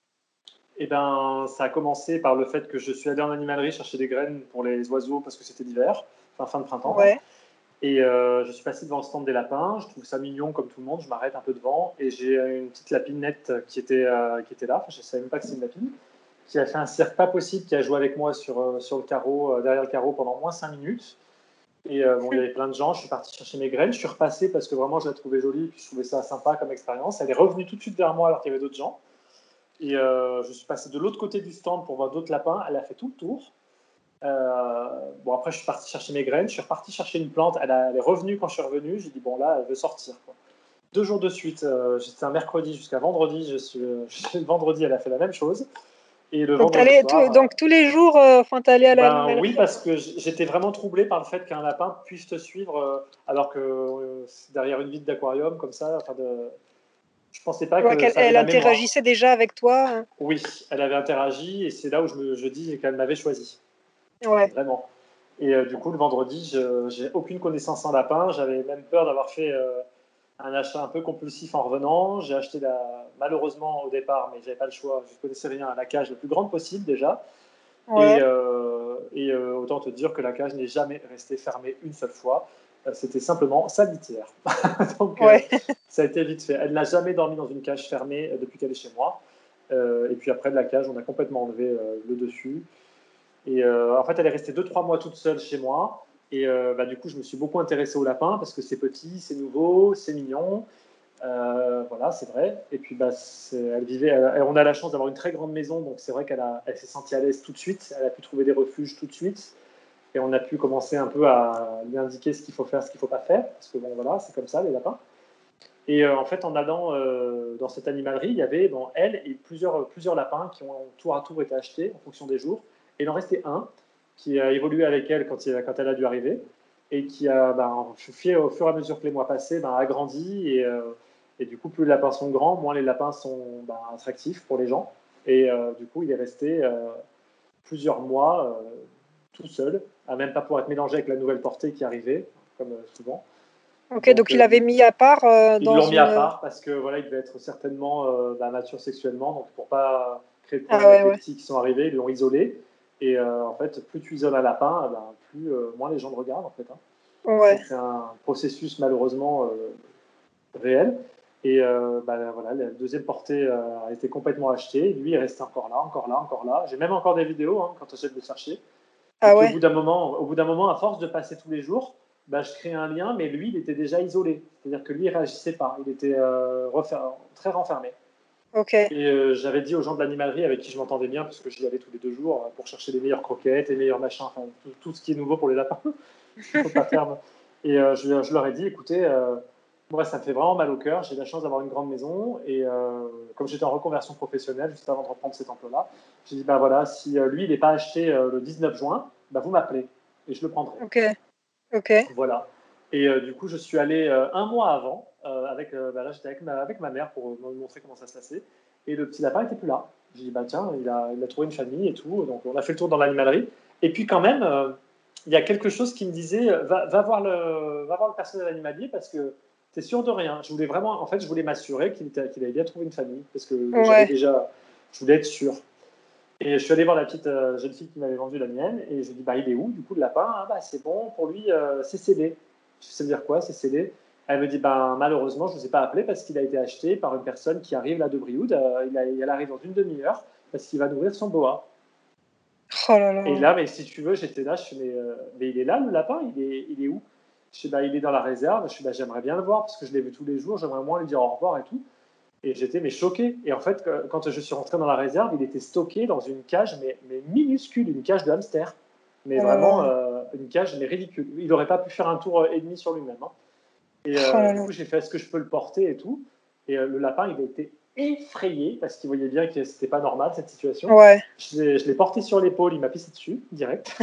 Eh ben, ça a commencé par le fait que je suis allé en animalerie chercher des graines pour les oiseaux parce que c'était l'hiver, enfin fin de printemps. Ouais. Et euh, je suis passé devant le stand des lapins, je trouve ça mignon comme tout le monde, je m'arrête un peu devant. Et j'ai une petite lapinette qui était, euh, qui était là, je ne savais même pas que c'était une lapine, qui a fait un cirque pas possible, qui a joué avec moi sur, euh, sur le carreau, derrière le carreau pendant moins 5 minutes. Et bon, il y avait plein de gens, je suis parti chercher mes graines, je suis repassé parce que vraiment je la trouvais jolie, puis je trouvais ça sympa comme expérience. Elle est revenue tout de suite vers moi alors qu'il y avait d'autres gens. Et je suis passé de l'autre côté du stand pour voir d'autres lapins, elle a fait tout le tour. Euh, bon, après, je suis parti chercher mes graines, je suis reparti chercher une plante. Elle, est revenue quand je suis revenu. J'ai dit, bon, là, elle veut sortir. Deux jours de suite, euh, j'étais un mercredi jusqu'à vendredi. Je suis, euh, le vendredi, elle a fait la même chose. Et le donc, donc tous les jours, enfin, tu allé à la. Ben, oui, parce que j'étais vraiment troublé par le fait qu'un lapin puisse te suivre alors que derrière une vitre d'aquarium, comme ça. Enfin, de... Je pensais pas qu'elle elle interagissait déjà avec toi. Hein. Oui, elle avait interagi et c'est là où je, me, je dis qu'elle m'avait choisi. Ouais. Vraiment. Et euh, du coup, le vendredi, je j'ai aucune connaissance en lapin. J'avais même peur d'avoir fait euh, un achat un peu compulsif en revenant. J'ai acheté la, malheureusement au départ, mais j'avais pas le choix. Je connaissais rien, la cage la plus grande possible déjà. Et, euh, et autant te dire que la cage n'est jamais restée fermée une seule fois. C'était simplement sanitaire. Donc ça a été vite fait. Elle n'a jamais dormi dans une cage fermée depuis qu'elle est chez moi. et puis après de la cage, on a complètement enlevé le dessus. Et euh, en fait, elle est restée 2-3 mois toute seule chez moi. Et euh, bah, du coup, je me suis beaucoup intéressé au lapin parce que c'est petit, c'est nouveau, c'est mignon. Euh, voilà, c'est vrai. Et puis, bah, elle vivait. on a la chance d'avoir une très grande maison, donc c'est vrai qu'elle elle s'est sentie à l'aise tout de suite. Elle a pu trouver des refuges tout de suite. Et on a pu commencer un peu à lui indiquer ce qu'il faut faire, ce qu'il ne faut pas faire. Parce que bon, voilà, c'est comme ça, les lapins. Et en fait, en allant dans cette animalerie, il y avait elle et plusieurs lapins qui ont tour à tour été achetés en fonction des jours il en restait un qui a évolué avec elle quand, il, quand elle a dû arriver et qui a, ben, au fur et à mesure que les mois passaient, ben, a grandi. Et, euh, et, du coup, plus les lapins sont grands, moins les lapins sont ben, attractifs pour les gens. Et euh, du coup, il est resté euh, plusieurs mois tout seul, à même pas pouvoir être mélangé avec la nouvelle portée qui arrivait, comme souvent. Ok, donc, il l'avait mis à part. ils l'ont mis à part parce que voilà, il devait être certainement mature sexuellement, donc pour pas créer de ah problèmes qui sont arrivés, ils l'ont isolé. Et euh, en fait, plus tu isoles un lapin, eh ben, plus, euh, moins les gens le regardent en fait. Hein. C'est un processus malheureusement euh, réel. Et bah, voilà, la deuxième portée a été complètement achetée. Lui, il resté encore là, encore là, encore là. J'ai même encore des vidéos hein, quand tu essaies de le chercher. Ah ouais. au, bout d'un moment, au bout d'un moment, à force de passer tous les jours, bah, je crée un lien, mais lui, il était déjà isolé. C'est-à-dire que lui, il réagissait pas. Il était très renfermé. Et euh, j'avais dit aux gens de l'animalerie avec qui je m'entendais bien, parce que j'y allais tous les deux jours euh, pour chercher les meilleures croquettes, les meilleurs machins, enfin tout, ce qui est nouveau pour les lapins. pas faire. Et euh, je, je, leur ai dit, écoutez, moi ça me fait vraiment mal au cœur. J'ai la chance d'avoir une grande maison et comme j'étais en reconversion professionnelle juste avant de reprendre cet emploi-là, j'ai dit bah voilà, si lui il n'est pas acheté le 19 juin, bah vous m'appelez et je le prendrai. Ok. Ok. Voilà. Et du coup, je suis allé un mois avant euh, avec, euh, bah là, j'étais avec ma, avec ma mère pour me montrer comment ça se passait. Et le petit lapin n'était plus là. J'ai dit, bah tiens, il a, il a trouvé une famille et tout. Donc, on a fait le tour dans l'animalerie. Et puis, quand même, euh, il y a quelque chose qui me disait, va, va, voir, le, va voir le personnel animalier parce que tu es sûr de rien. Je voulais vraiment, en fait, je voulais m'assurer qu'il qu'il avait bien trouvé une famille parce que déjà, je voulais être sûr. Et je suis allé voir la petite euh, jeune fille qui m'avait vendu la mienne et je lui ai dit bah, il est où du coup le lapin? Ah bah c'est bon, pour lui euh, c'est cédé. Je sais dire quoi, c'est cédé Elle me dit bah, malheureusement je ne vous ai pas appelé parce qu'il a été acheté par une personne qui arrive là de Brioude. Euh, il elle arrive dans une demi-heure parce qu'il va nourrir son boa. Oh là là. Et là, mais si tu veux, j'étais là, je suis mais, mais il est là le lapin, il est, il est où? Je suis bah, il est dans la réserve. Je suis bah, j'aimerais bien le voir parce que je l'ai vu tous les jours, j'aimerais moins lui dire au revoir et tout. Et j'étais mais choqué. Et en fait, quand je suis rentré dans la réserve, il était stocké dans une cage, mais, mais minuscule, une cage de hamster. Mais oh vraiment, euh, une cage, mais ridicule. Il n'aurait pas pu faire un tour et demi sur lui-même. Hein. Et euh, oh du coup, j'ai fait est-ce que je peux le porter et tout. Et euh, le lapin, il a été effrayé parce qu'il voyait bien que c'était pas normal cette situation. Ouais. Je l'ai porté sur l'épaule, il m'a pissé dessus direct.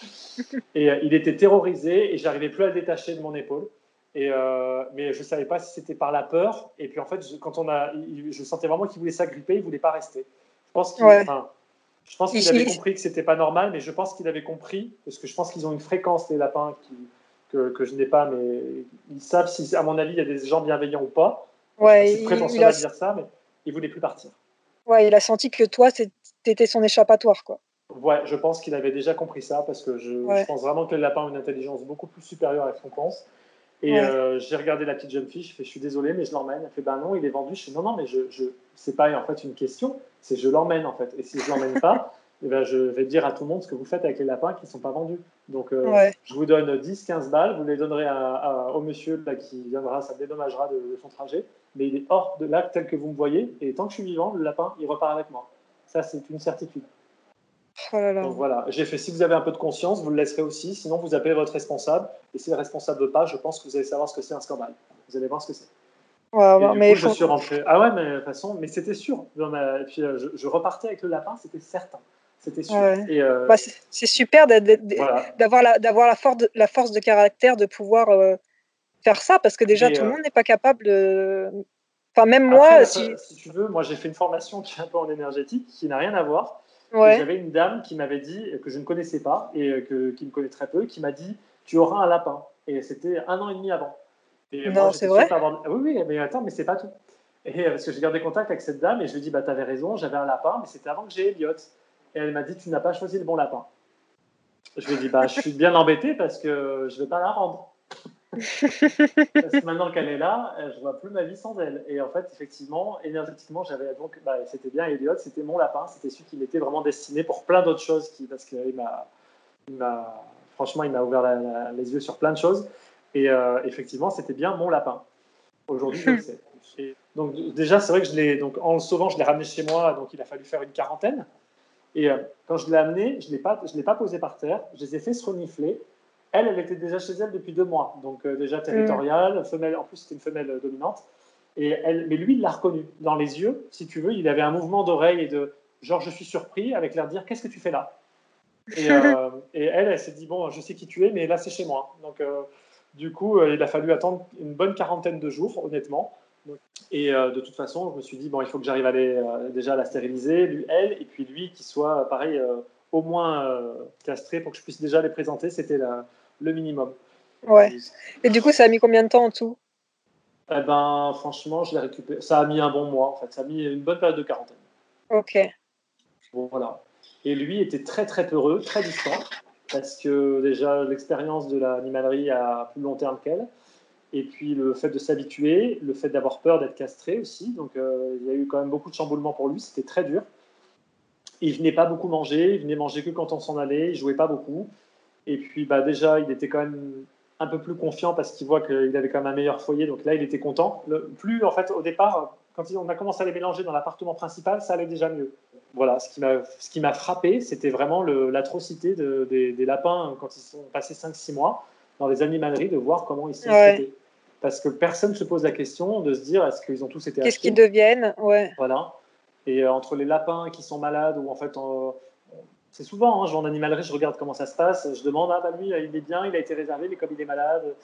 et il était terrorisé et j'arrivais plus à le détacher de mon épaule. Et euh, mais je ne savais pas si c'était par la peur. Et puis en fait, je, quand on a, je sentais vraiment qu'il voulait s'agripper, il ne voulait pas rester. Je pense qu'il je pense qu'il avait compris que c'était pas normal, mais je pense qu'il avait compris, parce que je pense qu'ils ont une fréquence, les lapins, qui, que, que, je n'ai pas, mais ils savent si, à mon avis, il y a des gens bienveillants ou pas. Ouais, c'est prétentieux a... de dire ça, mais il voulait plus partir. Ouais, il a senti que toi, c'était son échappatoire, quoi. Ouais, je pense qu'il avait déjà compris ça, parce que je, je pense vraiment que les lapins ont une intelligence beaucoup plus supérieure à ce qu'on pense. Et euh, j'ai regardé la petite jeune fille, je fais, je suis désolé, mais je l'emmène. Elle fait, ben non, il est vendu. Je fais, non, non, mais je, je c'est pas en fait une question, c'est je l'emmène en fait. Et si je l'emmène pas, eh ben, je vais dire à tout le monde ce que vous faites avec les lapins qui ne sont pas vendus. Donc, euh, je vous donne 10-15 balles, vous les donnerez à, au monsieur là, qui viendra, ça dédommagera de, de, son trajet. Mais il est hors de là tel que vous me voyez. Et tant que je suis vivant, le lapin, il repart avec moi. Ça, c'est une certitude. Oh Donc voilà, j'ai fait si vous avez un peu de conscience, vous le laisserez aussi. Sinon, vous appelez votre responsable. Et si le responsable veut pas, je pense que vous allez savoir ce que c'est un scandale. Vous allez voir ce que c'est. Ouais, mais je suis rentré. Ah ouais, mais de toute façon, mais c'était sûr. Et puis, euh, je, repartais avec le lapin, c'était certain. C'était sûr. Euh, bah, c'est super d'avoir la, la, force de, la force de caractère de pouvoir euh, faire ça, parce que déjà, tout le monde n'est pas capable de. Enfin, même moi. si... si... tu veux, moi, j'ai fait une formation qui est un peu en énergétique, qui n'a rien à voir. J'avais une dame qui m'avait dit, que je ne connaissais pas et que, qui me connaît très peu, qui m'a dit Tu auras un lapin. Et c'était un an et demi avant. Et non, c'est vrai Oui, oui, mais attends, mais c'est pas tout. Et euh, parce que j'ai gardé contact avec cette dame et je lui ai dit bah, T'avais raison, j'avais un lapin, mais c'était avant que j'ai Elliot. Et elle m'a dit Tu n'as pas choisi le bon lapin. Je lui ai dit bah, Je suis bien embêté parce que je ne vais pas la rendre. Parce que maintenant qu'elle est là, je vois plus ma vie sans elle. Et en fait, effectivement, énergétiquement, j'avais donc, bah, c'était bien Elliot, c'était mon lapin, c'était celui qui m'était vraiment destiné pour plein d'autres choses, qui, parce qu'il m'a, franchement, il m'a ouvert les yeux sur plein de choses. Et euh, effectivement, c'était bien mon lapin. Aujourd'hui, je donc déjà, c'est vrai que je l'ai, donc en le sauvant, je l'ai ramené chez moi, donc il a fallu faire une quarantaine. Et euh, quand je l'ai amené, je ne l'ai pas, je l'ai pas posé par terre, je les ai fait se renifler. Elle, elle était déjà chez elle depuis deux mois, donc euh, déjà territoriale, mm. femelle, en plus c'était une femelle euh, dominante. Et elle, mais lui, il l'a reconnu dans les yeux, si tu veux, il avait un mouvement d'oreille et de genre je suis surpris avec l'air de dire qu'est-ce que tu fais là? Et, euh, et, elle, elle s'est dit bon, je sais qui tu es, mais là c'est chez moi. Donc du coup, il a fallu attendre une bonne quarantaine de jours, honnêtement. Et de toute façon, je me suis dit bon, il faut que j'arrive à aller déjà la stériliser, lui, elle, et puis lui qui soit pareil au moins castré pour que je puisse déjà les présenter. C'était le minimum. Ouais. Et du coup, ça a mis combien de temps en tout? Eh ben, franchement, je l'ai récupéré. Ça a mis un bon mois, en fait. Ça a mis une bonne période de quarantaine. Ok. Bon, voilà. Et lui était très, très peureux, très distant, parce que déjà, l'expérience de l'animalerie à plus long terme qu'elle. Et puis le fait de s'habituer, le fait d'avoir peur d'être castré aussi. Donc euh, il y a eu quand même beaucoup de chamboulements pour lui, c'était très dur. Il venait pas beaucoup manger, il venait manger que quand on s'en allait, il jouait pas beaucoup. Et puis bah, déjà, il était quand même un peu plus confiant parce qu'il voit qu'il avait quand même un meilleur foyer. Donc là, il était content. Le, plus, en fait, au départ, quand on a commencé à les mélanger dans l'appartement principal, ça allait déjà mieux. Voilà, ce qui m'a frappé, c'était vraiment l'atrocité de, des, lapins quand ils sont passés 5-6 mois dans les animaleries, de voir comment ils sont traités. Parce que personne ne se pose la question de se dire est-ce qu'ils ont tous été Qu'est-ce qu'ils deviennent ouais. Voilà. Et euh, entre les lapins qui sont malades ou en fait c'est souvent, hein, je vais en animalerie, je regarde comment ça se passe, je demande, ah bah lui, il est bien, il a été réservé, mais comme il est malade,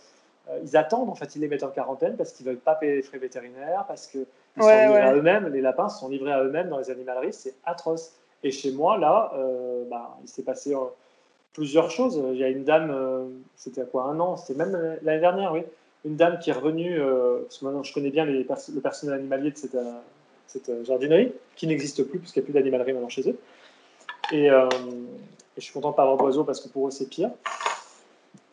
euh, ils attendent, en fait, ils les mettent en quarantaine parce qu'ils ne veulent pas payer les frais vétérinaires, parce qu'ils sont livrés à eux-mêmes, les lapins sont livrés à eux-mêmes dans les animaleries, c'est atroce. Et chez moi, là, euh, bah, il s'est passé euh, plusieurs choses. Il y a une dame, c'était à quoi, un an, c'était même l'année dernière, oui, une dame qui est revenue, parce que maintenant je connais bien les le personnel animalier de cette, cette jardinerie, qui n'existe plus, puisqu'il n'y a plus d'animalerie maintenant chez eux. Et, euh, et je suis content de pas avoir d'oiseaux parce que pour eux, c'est pire.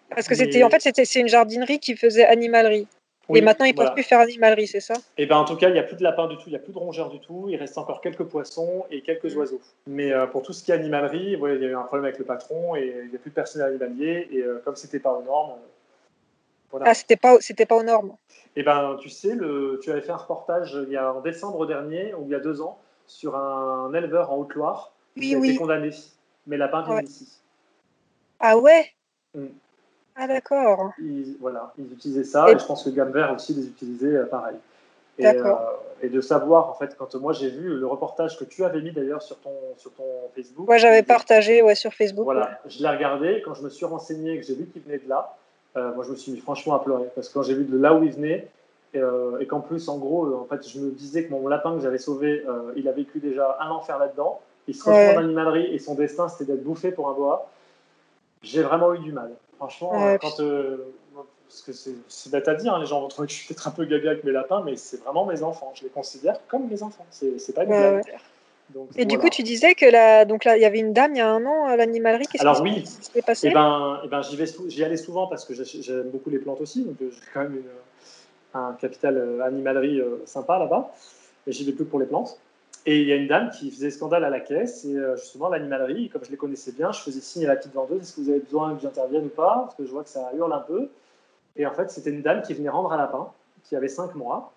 Parce que c'était, en fait, c'était, c'est une jardinerie qui faisait animalerie. Oui, et maintenant, ils ne voilà. peuvent plus faire animalerie, c'est ça? Et ben en tout cas, il n'y a plus de lapins du tout, il n'y a plus de rongeurs du tout. Il reste encore quelques poissons et quelques Mm. oiseaux. Mais euh, pour tout ce qui est animalerie, ouais, il y a eu un problème avec le patron et il n'y a plus de personnel animalier. Et euh, comme c'était pas aux normes, euh, voilà. Ah, c'était pas, c'était pas aux normes. Et ben tu sais, le, tu avais fait un reportage il y a en décembre dernier ou il y a deux ans sur un éleveur en Haute-Loire Oui, qui a oui. été condamné. Mais lapin vient Ouais. d'ici. Ah ouais Mm. Ah d'accord. Ils, voilà, ils utilisaient ça Et- et, je pense que Gamme Vert aussi les utilisait euh, pareil. Et, D'accord. euh, et de savoir, en fait, quand moi j'ai vu le reportage que tu avais mis d'ailleurs sur ton, sur ton Facebook. Moi, j'avais partagé ouais, sur Facebook. ouais. Voilà, je l'ai regardé. Quand je me suis renseigné et que j'ai vu qu'il venait de là, euh, moi je me suis mis franchement à pleurer. Parce que quand j'ai vu de là où il venait, et, euh, et qu'en plus, en gros, euh, en fait, je me disais que mon lapin que j'avais sauvé, il a vécu déjà un enfer là-dedans. Il se retrouve Ouais. en animalerie et son destin c'était d'être bouffé pour un boa. J'ai vraiment eu du mal. Franchement, Ouais, quand. parce que c'est bête à dire, hein, les gens vont trouver que je suis peut-être un peu gaga avec mes lapins, mais c'est vraiment mes enfants. Je les considère comme mes enfants. C'est c'est pas une Ouais, blague. Donc, Et du coup, tu disais que là, donc là, il y avait une dame il y a un an à l'animalerie. Qu'est-ce Alors qui oui, s'est- passé? Eh ben, eh ben, j'y vais, sou- j'y allais souvent parce que j'ai- j'aime beaucoup les plantes aussi, donc euh, j'ai quand même une- un capital euh, animalerie euh, sympa là-bas. Et j'y vais plus pour les plantes. Et il y a une dame qui faisait scandale à la caisse et justement l'animalerie, comme je les connaissais bien, je faisais signe à la petite vendeuse est-ce que vous avez besoin que j'intervienne ou pas? Parce que je vois que ça hurle un peu. Et en fait, c'était une dame qui venait rendre un lapin qui avait 5 mois.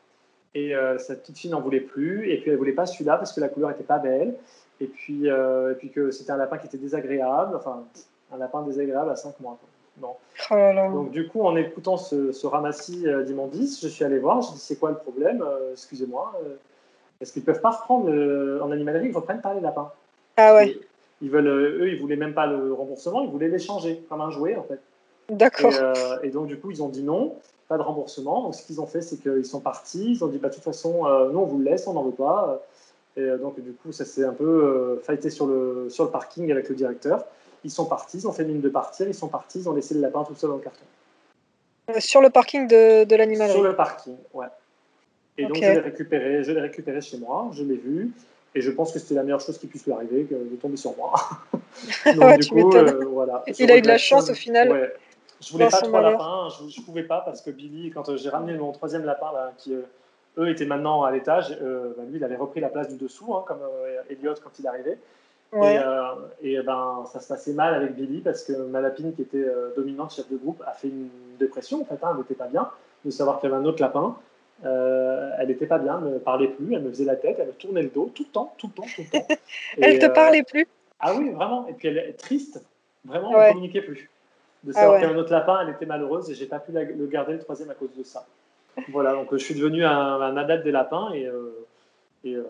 Et euh, sa petite fille n'en voulait plus. Et puis elle voulait pas celui-là parce que la couleur était pas belle. Et puis, euh, et puis que c'était un lapin qui était désagréable. Enfin, un lapin désagréable à 5 mois. Non. Oh là là. Donc du coup, en écoutant ce, ce ramassis euh, d'immondices, je suis allé voir, j'ai dit c'est quoi le problème Euh, Excusez-moi, est-ce qu'ils peuvent pas reprendre en animalerie, ils reprennent pas les lapins? Ah ouais, Et Ils veulent, eux, ils voulaient même pas le remboursement, ils voulaient l'échanger comme un jouet en fait. Et, d'accord. euh, et donc du coup, ils ont dit non, pas de remboursement. Donc ce qu'ils ont fait, c'est qu'ils sont partis, ils ont dit bah de toute façon, euh, nous on vous le laisse, on n'en veut pas. Et euh, donc du coup, ça s'est un peu euh, fighté sur le sur le parking avec le directeur. Ils sont partis, ils ont fait mine de partir, ils sont partis, ils ont laissé le lapin tout seul dans le carton. Euh, Sur le parking de, de Sur l'animalerie. le parking, ouais. Et donc je l'ai récupéré, je l'ai récupéré chez moi, je l'ai vu, et je pense que c'était la meilleure chose qui puisse lui arriver que de tomber sur moi. donc Ouais, du coup, euh, voilà. Il a eu de la chance au final. Ouais. Je voulais pas trois lapins, je, je pouvais pas parce que Billy, quand euh, j'ai ramené mon troisième lapin, là, qui euh, eux étaient maintenant à l'étage, euh, bah, lui il avait repris la place du dessous, hein, comme Elliot quand il arrivait. Ouais. Et, euh, et, ben, ça se passait mal avec Billy parce que ma lapine, qui était euh, dominante, chef de groupe, a fait une dépression. En fait, hein, elle n'était pas bien. De savoir qu'il y avait un autre lapin, euh, elle n'était pas bien, elle ne parlait plus, elle me faisait la tête, elle me tournait le dos tout le temps, tout le temps, tout le temps. Elle Et, te parlait plus Ah oui, vraiment. Et puis elle est triste. Vraiment, Ouais. on ne communiquait plus. De Ah savoir ouais. qu'il y avait un autre lapin, elle était malheureuse et j'ai pas pu la- le garder le troisième à cause de ça. Voilà, donc euh, je suis devenu un, un adepte des lapins et, euh, et euh,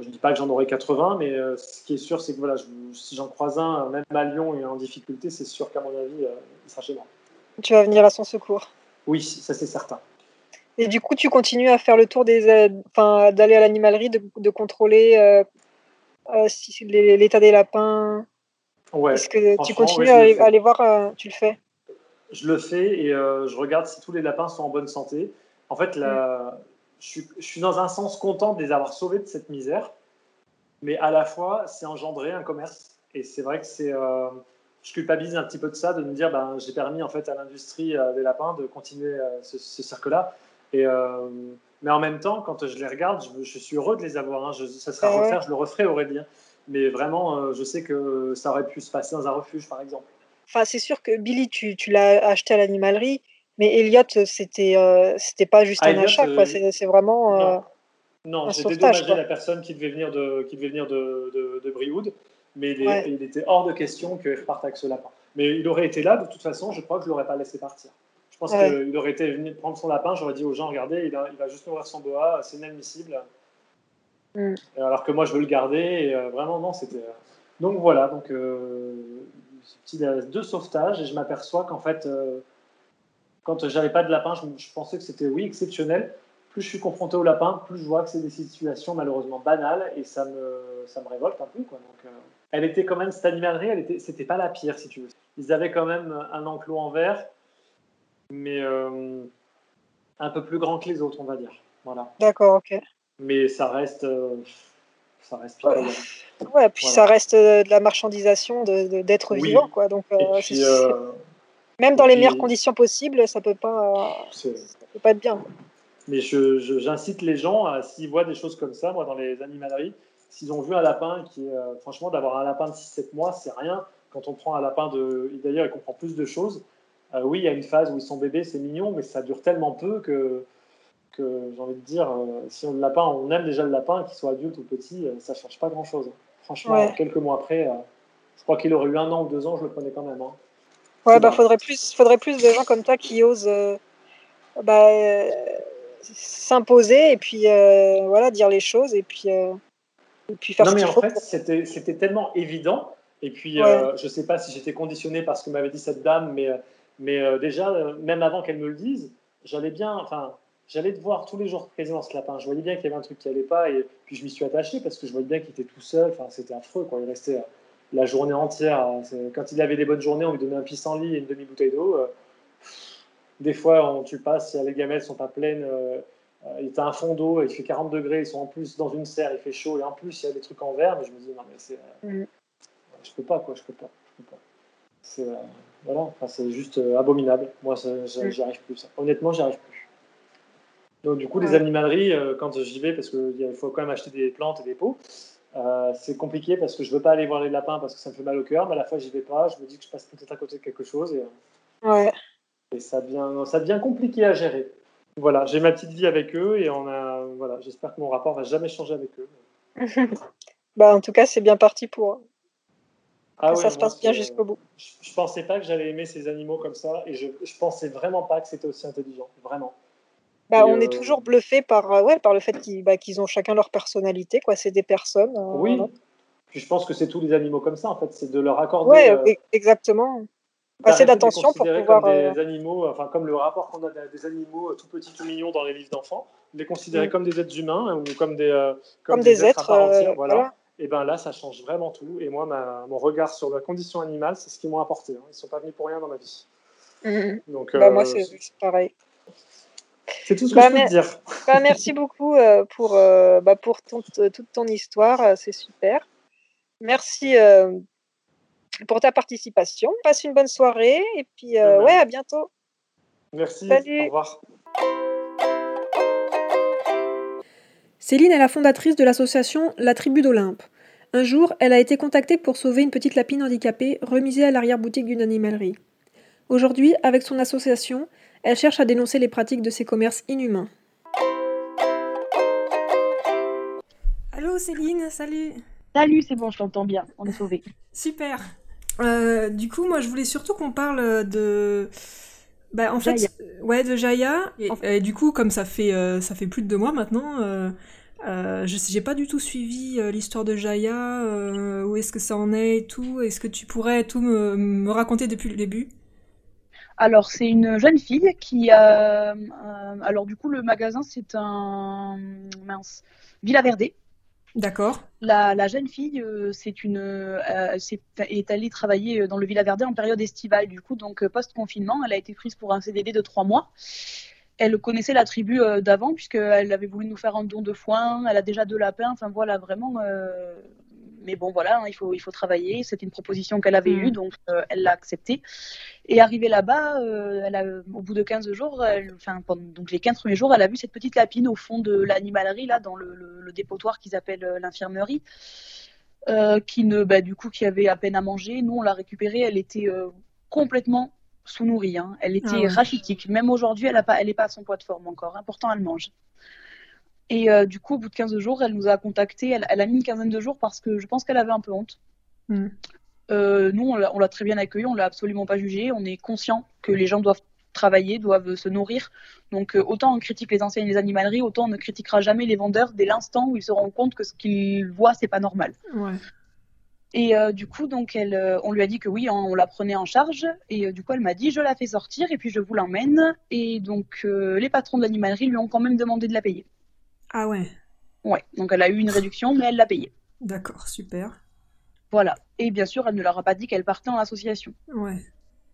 je ne dis pas que j'en aurai 80, mais euh, ce qui est sûr, c'est que voilà, je- si j'en croise un, même à Lyon et en difficulté, c'est sûr qu'à mon avis, il sera chez moi. Tu vas venir à son secours. Oui, ça c'est certain. Et du coup, tu continues à faire le tour des, enfin, d'aller à l'animalerie, de, de contrôler l'état des lapins. Ouais, Est-ce que tu continues ouais, à, le aller, fais. à aller voir euh, Tu le fais? Je le fais et euh, je regarde si tous les lapins sont en bonne santé. En fait, je, suis, je suis dans un sens content de les avoir sauvés de cette misère, mais à la fois, c'est engendré un commerce. Et c'est vrai que c'est, euh, je culpabilise un petit peu de ça, de me dire, ben, j'ai permis en fait à l'industrie des lapins de continuer ce, ce cercle-là. Et mais en même temps, quand je les regarde, je, je suis heureux de les avoir. hein. Je, ça sera ouais. refaire, je le referai, Aurélien. Mais vraiment, euh, je sais que ça aurait pu se passer dans un refuge, par exemple. Enfin, c'est sûr que Billy, tu, tu l'as acheté à l'animalerie, mais Elliot, c'était euh, c'était pas juste Ah, un Elliot, achat, euh, quoi. C'est c'est vraiment. euh, Non. Non, j'ai dédommagé quoi. la personne qui devait venir de, qui devait venir de, de, de Brioude, mais il, est- Ouais. il était hors de question qu'il reparte avec ce lapin. Mais il aurait été là, de toute façon, je crois que je ne l'aurais pas laissé partir. Je pense Ouais. qu'il aurait été venu prendre son lapin, j'aurais dit aux gens, regardez, il, a- il va juste nourrir son boa, c'est inadmissible. Mm. Alors que moi, je veux le garder, et euh, vraiment, non, c'était... euh, Donc voilà, donc euh, petit, deux sauvetages, et je m'aperçois qu'en fait, quand j'avais pas de lapin, je, je pensais que c'était, oui, exceptionnel, plus je suis confronté au lapin, plus je vois que c'est des situations malheureusement banales et ça me, ça me révolte un peu. Quoi. Donc, elle était quand même, cette animalerie, elle était, c'était pas la pire si tu veux. Ils avaient quand même un enclos en verre, mais euh, un peu plus grand que les autres, on va dire. Voilà. D'accord, ok. Mais ça reste, euh, ça reste pitoyable. Ouais, puis ça reste de la marchandisation d'êtres de, vivants, quoi. Donc, même dans les meilleures conditions possibles, ça peut pas, ça peut pas être bien. Mais j'incite les gens, s'ils voient des choses comme ça, moi, dans les animaleries, s'ils ont vu un lapin qui est, euh, franchement, d'avoir un lapin de 6-7 mois, c'est rien. Quand on prend un lapin de. D'ailleurs, il comprend plus de choses. Euh, oui, il y a une phase où ils sont bébés, c'est mignon, mais ça dure tellement peu que, que j'ai envie de dire, euh, si on le lapin, on aime déjà le lapin, qu'il soit adulte ou petit, ça ne change pas grand-chose. Franchement, quelques mois après, je crois qu'il aurait eu un an ou deux ans, je le prenais quand même. Hein. Ouais, bah, faudrait plus, faudrait plus de gens comme toi qui osent bah, s'imposer et puis voilà, dire les choses et puis non, mais en fait, c'était tellement évident. Et puis, euh, je ne sais pas si j'étais conditionné par ce que m'avait dit cette dame, mais, euh, mais euh, déjà, même avant qu'elle me le dise, j'allais bien, enfin, j'allais te voir tous les jours présent ce lapin. Je voyais bien qu'il y avait un truc qui allait pas, et puis je m'y suis attaché parce que je voyais bien qu'il était tout seul. Enfin, c'était affreux, quoi. Il restait la journée entière. Quand il avait des bonnes journées, on lui donnait un pissenlit et une demi-bouteille d'eau. Des fois, on, tu passes, les gamelles sont pas pleines euh, il à un fond d'eau, il fait 40 degrés, ils sont en plus dans une serre, il fait chaud, et en plus il y a des trucs en verre, mais je me dis non mais c'est, euh, mm. je peux pas quoi, je peux pas, je peux pas. C'est euh, voilà, enfin, juste abominable. Moi, mm. j'y arrive plus. Honnêtement, j'y arrive plus. Donc du coup, les animaleries, quand j'y vais, parce qu'il faut quand même acheter des plantes et des pots, c'est compliqué parce que je veux pas aller voir les lapins parce que ça me fait mal au cœur, mais à la fois j'y vais pas, je me dis que je passe peut-être à côté de quelque chose et, ouais. et ça devient, ça devient compliqué à gérer. Voilà, j'ai ma petite vie avec eux et on a, voilà, j'espère que mon rapport va jamais changer avec eux. bah, en tout cas, c'est bien parti pour. Ah que ça se passe bien jusqu'au bout. Je, je, pensais pas que j'allais aimer ces animaux comme ça et je, je pensais vraiment pas que c'était aussi intelligent, vraiment. Bah, on est euh, toujours bluffé par, euh, ouais, par le fait qu'ils bah, ont chacun leur personnalité, quoi. C'est des personnes. Euh, oui. Puis je pense que c'est tous les animaux comme ça, en fait. C'est de leur accorder. Ouais, e-, exactement assez d'attention pour pouvoir. Comme des euh, animaux, enfin comme le rapport qu'on a des animaux tout petits, tout mignons dans les livres d'enfants, les considérer mm. comme des êtres humains hein, ou comme des, euh, comme, des, êtres, voilà. Et ben là, ça change vraiment tout. Et moi, ma, mon regard sur la condition animale, c'est ce qu'ils m'ont apporté. Hein. Ils ne sont pas venus pour rien dans ma vie. Mm. Donc, bah, moi, c'est pareil. C'est tout ce que bah, je peux te dire. Bah, merci beaucoup pour, bah, pour ton, toute ton histoire. C'est super. Merci pour ta participation. Passe une bonne soirée et puis euh, ouais, à bientôt. Merci. Salut. Au revoir. Céline est la fondatrice de l'association La Tribu d'Olympe. Un jour, elle a été contactée pour sauver une petite lapine handicapée remisée à l'arrière-boutique d'une animalerie. Aujourd'hui, avec son association, elle cherche à dénoncer les pratiques de ces commerces inhumains. Allô Céline, salut Salut, c'est bon, je t'entends bien, on est sauvé. Super euh, du coup, moi, je voulais surtout qu'on parle de. Bah, en fait, ouais, de Jaya. Et, du coup, comme ça fait, euh, ça fait plus de deux mois maintenant, euh, euh je j'ai pas du tout suivi l'histoire de Jaya, où est-ce que ça en est et tout. Est-ce que tu pourrais tout me, me raconter depuis le début? Alors, c'est une jeune fille qui a. alors, du coup, le magasin, c'est un. Mince. Villa Verde. D'accord. La, jeune fille euh, c'est une, euh, est, allée travailler euh, dans le Villa Verde en période estivale. Du coup, donc post-confinement, elle a été prise pour un CDD de trois mois. Elle connaissait la tribu d'avant puisqu'elle avait voulu nous faire un don de foin. Elle a déjà deux lapins. Enfin voilà, vraiment mais bon, voilà, hein, il, faut, il faut travailler. C'était une proposition qu'elle avait eue, mm. donc euh, elle l'a acceptée. Et arrivée là-bas, euh, au bout de 15 jours, enfin, pendant donc les 15 premiers jours, elle a vu cette petite lapine au fond de l'animalerie, là, dans le, dépotoir qu'ils appellent euh, l'infirmerie. qui ne, bah, du coup, qui avait à peine à manger. Nous, on l'a récupérée. Elle était complètement sous-nourrie. Hein. Elle était ah rachitique. Même aujourd'hui, elle n'est pas, pas à son poids de forme encore. Hein. Pourtant, elle mange. Et euh, du coup, au bout de 15 jours, elle nous a contacté. Elle, a mis une quinzaine de jours parce que je pense qu'elle avait un peu honte. Hmm. Euh, nous, on l'a très bien accueillie, on l'a absolument pas jugée. On est conscient que les gens doivent travailler, doivent se nourrir. Donc, euh, autant on critique les enseignes et les animaleries, autant on ne critiquera jamais les vendeurs dès l'instant où ils se rendent compte que ce qu'ils voient, c'est pas normal. Et du coup, donc, elle, on lui a dit que oui, on la prenait en charge. Et du coup, elle m'a dit, je la fais sortir et puis je vous l'emmène. Et donc, les patrons de l'animalerie lui ont quand même demandé de la payer. Ah ouais. Ouais, donc elle a eu une réduction, mais elle l'a payée. D'accord, super. Voilà. Et bien sûr, elle ne leur a pas dit qu'elle partait en association. Ouais.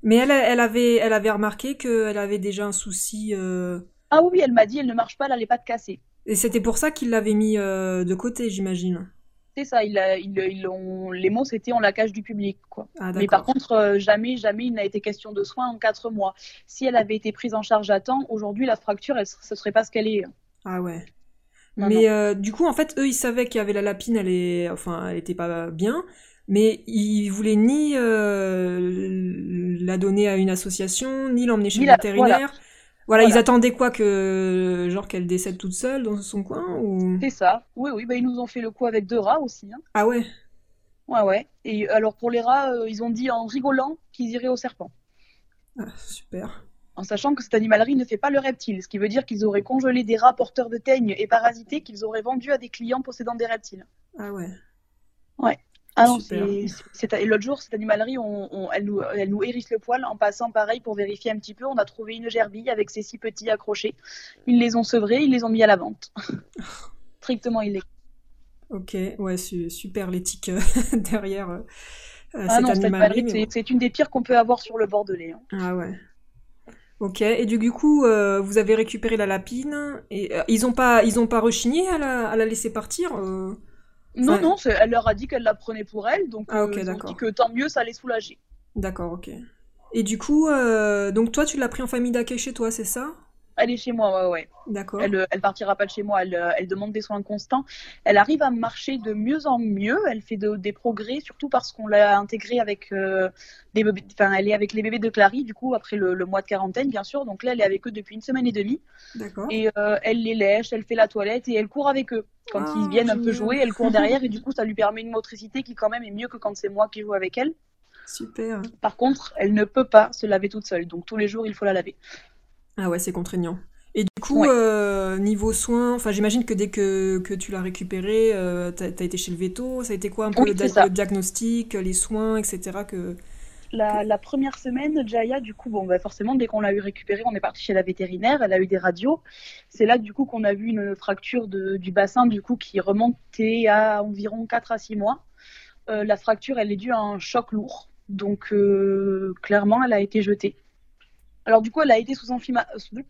Mais elle, elle, avait, elle avait remarqué qu'elle avait déjà un souci. Euh, ah oui, elle m'a dit, elle ne marche pas, elle n'allait pas te casser. Et c'était pour ça qu'il l'avait mis euh, de côté, j'imagine. C'est ça, il a, il, les mots c'était on la cache du public. Quoi. Ah, Mais par contre, euh, jamais, jamais il n'a été question de soins en quatre mois. Si elle avait été prise en charge à temps, aujourd'hui la fracture, elle, ce serait pas ce qu'elle est. Ah ouais. Non, Mais euh, du coup, en fait, eux, ils savaient qu'il y avait la lapine, elle est, enfin, elle était pas bien, mais ils voulaient ni euh, la donner à une association, ni l'emmener chez le la- vétérinaire. Voilà, ils Voilà. attendaient quoi que, genre, qu'elle décède toute seule dans son coin ou... C'est ça. Oui, oui, bah, ils nous ont fait le coup avec deux rats aussi. hein. Ah ouais. Ouais, ouais. Et alors pour les rats, euh, ils ont dit en rigolant qu'ils iraient au serpent. Ah, super. En sachant que cette animalerie ne fait pas le reptile, ce qui veut dire qu'ils auraient congelé des rats porteurs de teignes et parasités qu'ils auraient vendus à des clients possédant des reptiles. Ah ouais. Ah non, c'est, l'autre jour, cette animalerie, on, on- elle, nous, elle nous hérisse le poil en passant pareil pour vérifier un petit peu. On a trouvé une gerbille avec ses six petits accrochés. Ils les ont sevrés, ils les ont mis à la vente. Strictement illégal. Ok, ouais, su- super l'éthique euh, derrière euh, Ah cette non, cette animalerie. c'est, une des pires qu'on peut avoir sur le Bordelais. hein. Ah ouais. Ok, et du, coup, euh, vous avez récupéré la lapine, et euh, ils ont pas, ils ont pas rechigné à la, à la laisser partir euh Non, non, elle leur a dit qu'elle la prenait pour elle, donc Ah, ok, euh, ils ont dit que tant mieux, ça les soulageait. D'accord, ok. Et du coup, donc toi, tu l'as pris en famille d'accueil chez toi, c'est ça? Elle est chez moi, ouais, ouais. D'accord. Elle, euh, elle partira pas de chez moi, elle, euh, elle demande des soins constants. Elle arrive à marcher de mieux en mieux, elle fait de- des progrès, surtout parce qu'on l'a intégrée avec euh, des bébés, enfin, elle est avec les bébés de Clary, du coup, après le, le mois de quarantaine, bien sûr. Donc là, elle est avec eux depuis une semaine et demie. D'accord. Et euh, elle les lèche, elle fait la toilette et elle court avec eux. Quand Ah, ils viennent un peu jouer, elle court derrière et du coup, ça lui permet une motricité qui, quand même, est mieux que quand c'est moi qui joue avec elle. Super. Par contre, elle ne peut pas se laver toute seule. Donc tous les jours, il faut la laver. Ah ouais, c'est contraignant. Et du coup, Ouais. euh, niveau soins, enfin, j'imagine que dès que, que tu l'as récupéré, euh, t'as, t'as été chez le veto, ça a été quoi un peu Oui, le, le diagnostic, les soins, etc. que... La, la première semaine, Jaya, du coup, bon, bah forcément, dès qu'on l'a eu récupérée, on est parti chez la vétérinaire. Elle a eu des radios. C'est là, du coup, qu'on a vu une fracture de- du bassin, du coup, qui remontait à environ 4 à 6 mois. Euh, la fracture, elle est due à un choc lourd. Donc, euh, clairement, elle a été jetée. Alors, du coup, elle a été sous,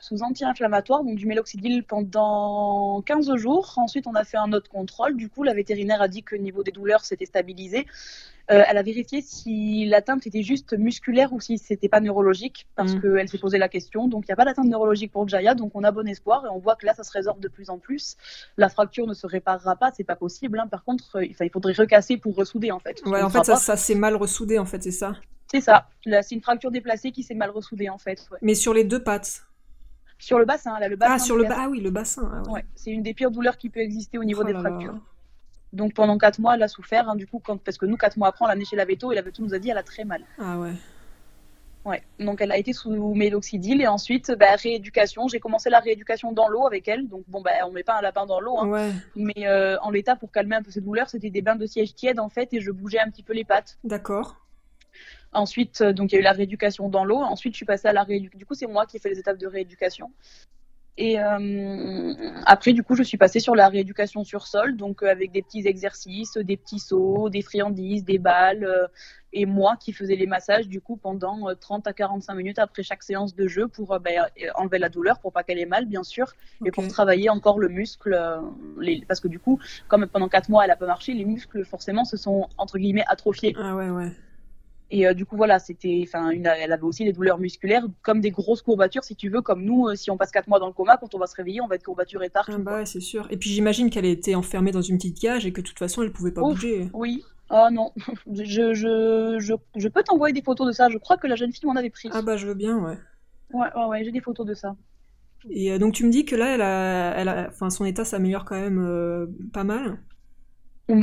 sous anti-inflammatoire, donc du méloxidil pendant 15 jours. Ensuite, on a fait un autre contrôle. Du coup, la vétérinaire a dit que niveau des douleurs, c'était stabilisé. Euh, elle a vérifié si l'atteinte était juste musculaire ou si c'était pas neurologique, parce Mm. qu'elle s'est posé la question. Donc, il n'y a pas d'atteinte neurologique pour Jaya, donc on a bon espoir et on voit que là, ça se résorbe de plus en plus. La fracture ne se réparera pas, c'est pas possible. hein. Par contre, euh, il faudrait recasser pour ressouder, en fait. Ouais, en fait, ça, ça s'est mal ressoudé, en fait, c'est ça. C'est ça. C'est une fracture déplacée qui s'est mal ressoudée, en fait. ouais. Mais sur les deux pattes. Sur le bassin, là, le bassin. Ah, sur le bas. Ah oui, le bassin. Ah ouais. Ouais, c'est une des pires douleurs qui peut exister au niveau Oh des là. fractures. Donc pendant 4 mois, elle a souffert. hein, du coup, quand... parce que nous, 4 mois après, on l'a amenée chez la veto et la veto nous a dit elle a très mal. Ah ouais. Ouais. Donc elle a été sous méloxidil et ensuite, bah, rééducation. J'ai commencé la rééducation dans l'eau avec elle. Donc bon, bah, on met pas un lapin dans l'eau, hein. Ouais, mais euh, en l'état pour calmer un peu ses douleurs, c'était des bains de siège tiède en fait et je bougeais un petit peu les pattes. d'accord. Ensuite, euh, donc il y a eu la rééducation dans l'eau. Ensuite, je suis passée à la rééducation. Du coup, c'est moi qui ai fait les étapes de rééducation. Et euh, après, du coup, je suis passée sur la rééducation sur sol, donc euh, avec des petits exercices, des petits sauts, des friandises, des balles, euh, et moi qui faisais les massages, du coup, pendant euh, 30 à 45 minutes après chaque séance de jeu pour ben, enlever la douleur, pour pas qu'elle ait mal, bien sûr, et pour travailler encore le muscle. les... Parce que du coup, comme pendant 4 mois, elle a pas marché, les muscles, forcément, se sont, entre guillemets, atrophiés. Ah ouais, ouais. Et euh, du coup, voilà, c'était, enfin, elle avait aussi des douleurs musculaires, comme des grosses courbatures, si tu veux, comme nous, euh, si on passe 4 mois dans le coma, quand on va se réveiller, on va être courbaturé partout. Ah bah ouais, c'est sûr. Et puis j'imagine qu'elle était enfermée dans une petite cage et que de toute façon, elle pouvait pas Ouf. bouger. Oui. Oh non, je, je, je, je peux t'envoyer des photos de ça. Je crois que la jeune fille m'en avait pris. Ah bah je veux bien, ouais. Ouais, ouais, ouais, j'ai des photos de ça. Et euh, donc tu me dis que là, elle a, elle a, enfin son état s'améliore quand même euh, pas mal.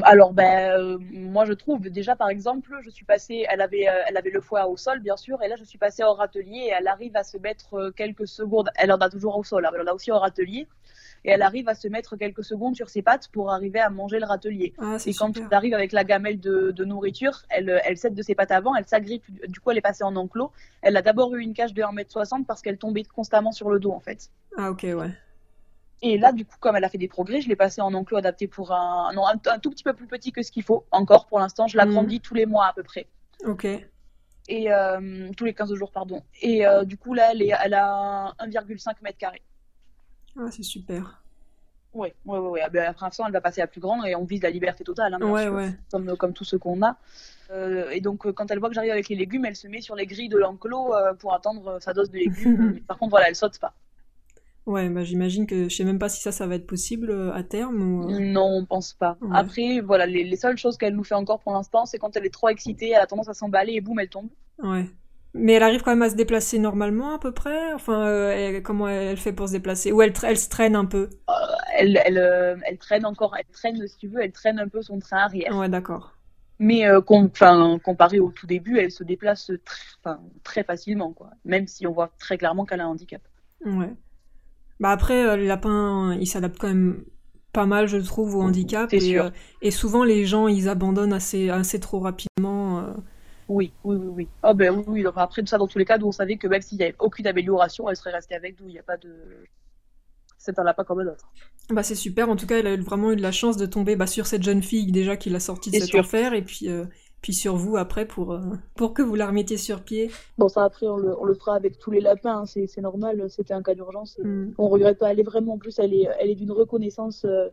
Alors, ben, euh, moi, je trouve, déjà, par exemple, je suis passée, elle avait, euh, elle avait le foie au sol, bien sûr, et là, je suis passée hors atelier, et elle arrive à se mettre euh, quelques secondes, elle en a toujours au sol, hein, elle en a aussi hors atelier, et elle arrive à se mettre quelques secondes sur ses pattes pour arriver à manger le râtelier. Ah, Et quand elle arrive avec la gamelle de, de nourriture, elle, elle cède de ses pattes avant, elle s'agrippe, du coup, elle est passée en enclos. Elle a d'abord eu une cage de 1m60 parce qu'elle tombait constamment sur le dos, en fait. Ah ok, ouais. Et là, du coup, comme elle a fait des progrès, je l'ai passée en enclos adapté pour un, non, un, un tout petit peu plus petit que ce qu'il faut. Encore, pour l'instant, je l'agrandis tous les mois à peu près. Ok. Et euh, tous les 15 jours, pardon. Et euh, du coup, là, elle, est, elle a 1,5 mètre carré. Ah, c'est super. Ouais, ouais, ouais. ouais. Ah ben, après l'instant, elle va passer à plus grand et on vise la liberté totale, hein, Ouais, ouais. comme, comme tous ceux qu'on a. Euh, et donc, quand elle voit que j'arrive avec les légumes, elle se met sur les grilles de l'enclos pour attendre sa dose de légumes. Mais par contre, voilà, elle saute pas. Ouais, bah j'imagine que je sais même pas si ça, ça va être possible euh, à terme ou. euh, Non, on pense pas. Ouais. Après, voilà, les, les seules choses qu'elle nous fait encore pour l'instant, c'est quand elle est trop excitée, elle a tendance à s'emballer et boum, elle tombe. Ouais. Mais elle arrive quand même à se déplacer normalement à peu près? Enfin, euh, elle- comment elle fait pour se déplacer? Ou elle, elle se traîne un peu? Elle, elle, euh, elle traîne encore, elle traîne, si tu veux, elle traîne un peu son train arrière. Ouais, d'accord. Mais com- comparé au tout début, elle se déplace très, enfin, très facilement, quoi. Même si on voit très clairement qu'elle a un handicap. Ouais. Bah après, euh, les lapins, ils s'adaptent quand même pas mal, je trouve, au handicap. C'est et, sûr. euh, et souvent, les gens, ils abandonnent assez, assez trop rapidement. euh. Oui, oui, oui, oui. Ah ben oui. Enfin, après tout ça, dans tous les cas, nous on savait que même s'il n'y avait aucune amélioration, elle serait restée avec nous. Il n'y a pas de. C'est un lapin comme un autre. Bah c'est super. En tout cas, elle a vraiment eu de la chance de tomber bah, sur cette jeune fille déjà qui l'a sortie de cette sûr. affaire, et puis, euh, puis sur vous après pour, euh, pour que vous la remettiez sur pied. Bon, ça après, on le, on le fera avec tous les lapins, hein, c'est normal, c'était un cas d'urgence. Mm. On regrette pas, elle est vraiment, en plus, elle est, elle est d'une reconnaissance euh,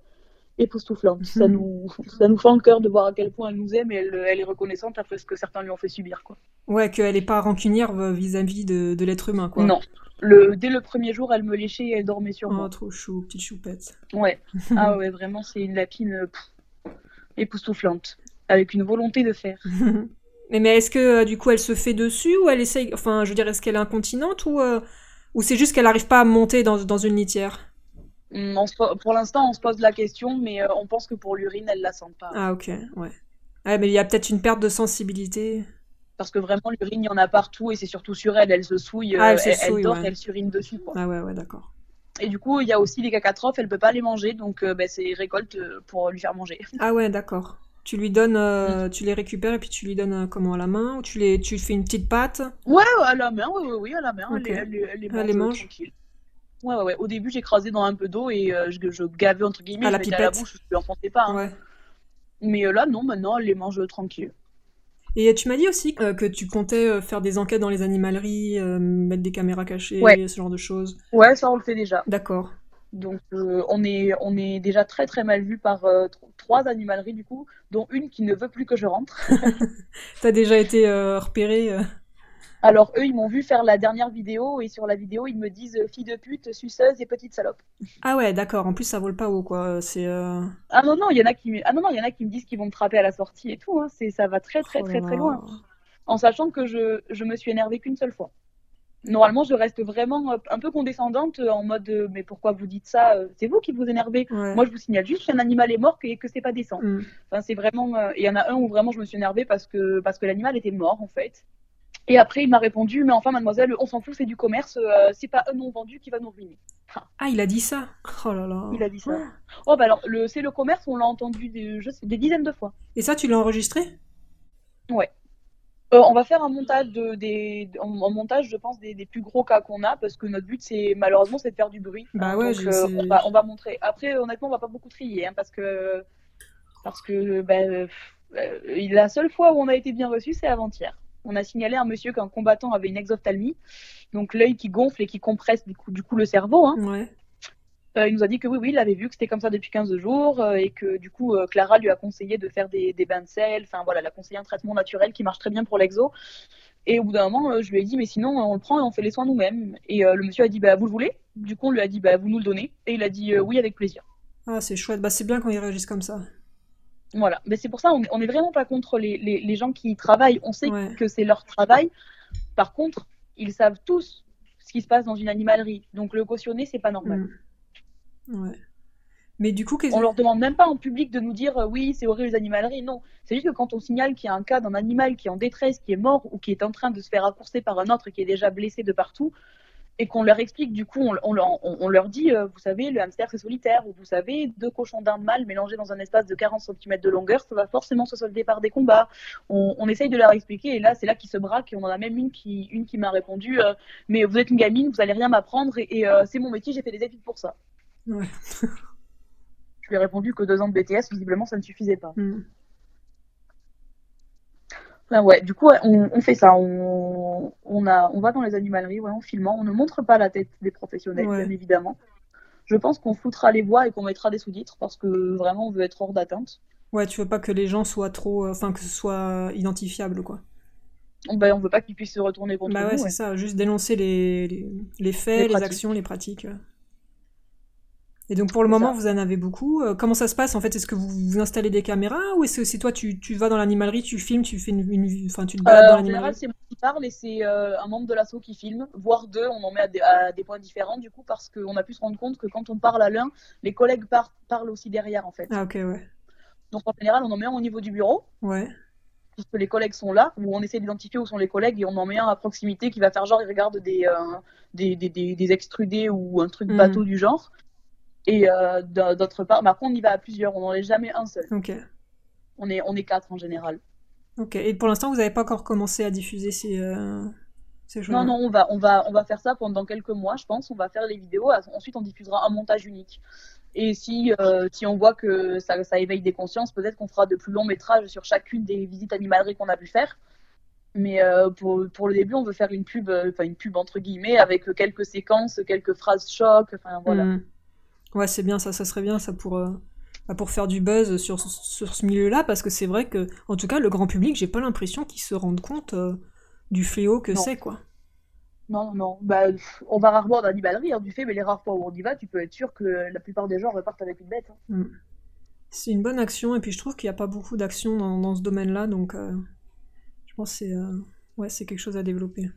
époustouflante. Ça nous, ça nous fait en cœur de voir à quel point elle nous aime et elle, elle est reconnaissante après ce que certains lui ont fait subir, quoi. Ouais, qu'elle est pas rancunière euh, vis-à-vis de, de l'être humain, quoi. Non. Le, dès le premier jour, elle me léchait et elle dormait sur Oh, moi. trop chou, petite choupette. Ouais. Ah ouais, vraiment, c'est une lapine euh, époustouflante, avec une volonté de faire. mais mais est-ce que euh, du coup elle se fait dessus ou elle essaye. Enfin, je veux dire, est-ce qu'elle est incontinente ou, euh, ou c'est juste qu'elle arrive pas à monter dans, dans une litière? On se po- pour l'instant, on se pose la question, mais euh, on pense que pour l'urine, elle la sent pas. Ah, ok, ouais. Ouais, mais il y a peut-être une perte de sensibilité. Parce que vraiment, l'urine, il y en a partout et c'est surtout sur elle. Elle se souille, Ah, elle se elle, elle souille, dort, ouais. elle surine dessus. Quoi. Ah, ouais, ouais, d'accord. Et du coup, il y a aussi les cacatrophes, elle peut pas les manger, donc euh, ben, c'est récolte pour lui faire manger. Ah, ouais, d'accord. Tu lui donnes, euh, tu les récupères et puis tu lui donnes euh, comment à la main ou tu les, tu fais une petite pâte? Ouais, à la main, oui, oui, oui, à la main, Ok. elle, les- elle, les- elle les Elle mange, les mange? tranquille. Ouais, ouais, ouais. Au début, j'écrasais dans un peu d'eau et euh, je, je gavais entre guillemets, À la mettais à la pipette? bouche, je lui enfonçais pas. hein. Ouais. Mais là, non, maintenant, elle les mange tranquille. Et tu m'as dit aussi que tu comptais faire des enquêtes dans les animaleries, mettre des caméras cachées, Ouais. ce genre de choses. Ouais, ça, on le fait déjà. D'accord. Donc, euh, on, est, on est déjà très très mal vu par euh, tr- trois animaleries, du coup, dont une qui ne veut plus que je rentre. T'as déjà été euh, repéré euh, Alors, eux, ils m'ont vu faire la dernière vidéo et sur la vidéo, ils me disent fille de pute, suceuse et petite salope. Ah ouais, d'accord. En plus, ça vole pas haut, quoi. C'est. Ah non, non, il y en a qui, ah non, non, il y en a qui me disent qu'ils vont me trapper à la sortie et tout. Hein. C'est, ça va très très oh très très là. loin. En sachant que je, je me suis énervée qu'une seule fois. Normalement, je reste vraiment euh, un peu condescendante euh, en mode euh, mais pourquoi vous dites ça C'est vous qui vous énervez. Ouais. Moi, je vous signale juste qu'un animal est mort et que c'est pas décent. Hmm. Enfin, c'est vraiment. Il y en a un où vraiment je me suis énervée parce que, parce que l'animal était mort, en fait. Et après, il m'a répondu Mais enfin, mademoiselle, on s'en fout, c'est du commerce, euh, c'est pas un non vendu qui va nous ruiner. Ah, il a dit ça Oh là là. Il a dit ça. Oh, bah alors, le, c'est le commerce, on l'a entendu des, je sais, des dizaines de fois. Et ça, tu l'as enregistré? Euh, on va faire un montage, de, des, en, en montage, je pense, des, des plus gros cas qu'on a, parce que notre but, c'est malheureusement, c'est de faire du bruit. Bah Hein, ouais, donc, euh, on, va, on va montrer. Après, honnêtement, on va pas beaucoup trier, hein, parce que, parce que ben, euh, euh, la seule fois où on a été bien reçu, c'est avant-hier. On a signalé à un monsieur qu'un combattant avait une exophtalmie, donc l'œil qui gonfle et qui compresse du coup, du coup le cerveau. Hein. Ouais. Euh, il nous a dit que oui, oui, il avait vu que c'était comme ça depuis 15 jours euh, et que du coup, euh, Clara lui a conseillé de faire des, des bains de sel. Enfin voilà, elle a conseillé un traitement naturel qui marche très bien pour l'exo. Et au bout d'un moment, je lui ai dit, mais sinon, on le prend et on fait les soins nous-mêmes. Et euh, le monsieur a dit, bah, vous le voulez? Du coup, on lui a dit, bah, vous nous le donnez. Et il a dit, euh, oui, avec plaisir. Ah, c'est chouette. Bah, c'est bien quand ils réagissent comme ça. Voilà. Mais c'est pour ça, on est, on est vraiment pas contre les, les, les gens qui y travaillent. On sait Ouais. que c'est leur travail. Par contre, ils savent tous ce qui se passe dans une animalerie. Donc le cautionner, c'est pas normal. Hmm. Ouais. Mais du coup, On leur demande même pas en public de nous dire euh, oui, c'est horrible les animaleries. Non, c'est juste que quand on signale qu'il y a un cas d'un animal qui est en détresse, qui est mort ou qui est en train de se faire accourser par un autre qui est déjà blessé de partout, et qu'on leur explique, du coup, on, on leur- on- on leur dit, euh, vous savez, le hamster c'est solitaire, ou vous savez, deux cochons d'Inde mâles mélangés dans un espace de 40 cm de longueur, ça va forcément se solder par des combats. On, essaye de leur expliquer, et là, c'est là qu'ils se braquent, et on en a même une qui, une qui m'a répondu, euh, mais vous êtes une gamine, vous allez rien m'apprendre, et, et, c'est mon métier, j'ai fait des études pour ça. Ouais. Je lui ai répondu que deux ans de BTS, visiblement, ça ne suffisait pas. Hmm. Ouais, du coup, on, on fait ça. On, on, a, on va dans les animaleries, ouais, en filmant. On ne montre pas la tête des professionnels, Ouais. bien évidemment. Je pense qu'on foutra les voix et qu'on mettra des sous-titres parce que vraiment on veut être hors d'atteinte. Ouais, tu veux pas que les gens soient trop. Enfin, que ce soit identifiable, quoi. Ben, on veut pas qu'ils puissent se retourner contre bah nous. ouais, c'est ça, juste dénoncer les, les, les faits, Les actions, les pratiques. Et donc pour le moment, ça. vous en avez beaucoup. Euh, comment ça se passe en fait? Est-ce que vous, vous installez des caméras ou est-ce que c'est toi, tu, tu vas dans l'animalerie, tu filmes, tu fais une, une- enfin tu te balades Euh, dans en général, l'animalerie c'est moi qui parle et c'est euh, un membre de l'asso qui filme, voire deux. On en met à des, à des points différents du coup parce qu'on a pu se rendre compte que quand on parle à l'un, les collègues par- parlent aussi derrière en fait. Ah ok, ouais. Donc en général, on en met un au niveau du bureau Ouais. puisque les collègues sont là, où on essaie d'identifier où sont les collègues et on en met un à proximité qui va faire genre il regarde des, euh, des, des, des, extrudés ou un truc Mhm. bateau du genre. Et euh, d'autre part, mais après on y va à plusieurs, on n'en est jamais un seul. Ok. On est, on est quatre en général. Ok. Et pour l'instant, vous n'avez pas encore commencé à diffuser ces, euh, ces choses Non, non, on va, on, va, on va faire ça pendant quelques mois, je pense. On va faire les vidéos. Ensuite, on diffusera un montage unique. Et si, euh, si on voit que ça, ça éveille des consciences, peut-être qu'on fera de plus longs métrages sur chacune des visites animaleries qu'on a pu faire. Mais euh, pour, pour le début, on veut faire une pub, enfin une pub entre guillemets, avec quelques séquences, quelques phrases choc. Enfin voilà. Hmm. Ouais, c'est bien ça, ça serait bien ça pour, euh, bah, pour faire du buzz sur, sur ce milieu-là, parce que c'est vrai que, en tout cas, le grand public, j'ai pas l'impression qu'ils se rendent compte euh, du fléau que c'est, quoi. Non, non, non. Bah, on va rarement en animalerie, hein, du fait, mais les rares fois où on y va, tu peux être sûr que la plupart des gens repartent avec une bête. hein. C'est une bonne action, et puis je trouve qu'il n'y a pas beaucoup d'actions dans, dans ce domaine-là, donc euh, je pense que c'est ouais, c'est quelque chose à développer.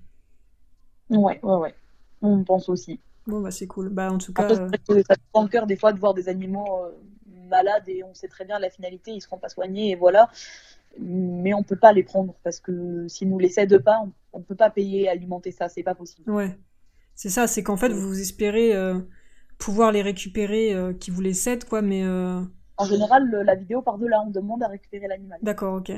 Ouais, ouais, ouais. On pense aussi. Bon, bah c'est cool. Bah, en tout cas, Après, ça prend le cœur des fois de voir des animaux euh, malades et on sait très bien la finalité, ils seront pas soignés et voilà. Mais on peut pas les prendre parce que s'ils nous les cèdent pas, on, on peut pas payer, alimenter ça, c'est pas possible. ouais. C'est ça, c'est qu'en fait, vous espérez euh, pouvoir les récupérer, euh, qui vous les cèdent, quoi, mais... euh, En général, le- la vidéo part de là, on demande à récupérer l'animal. D'accord, ok.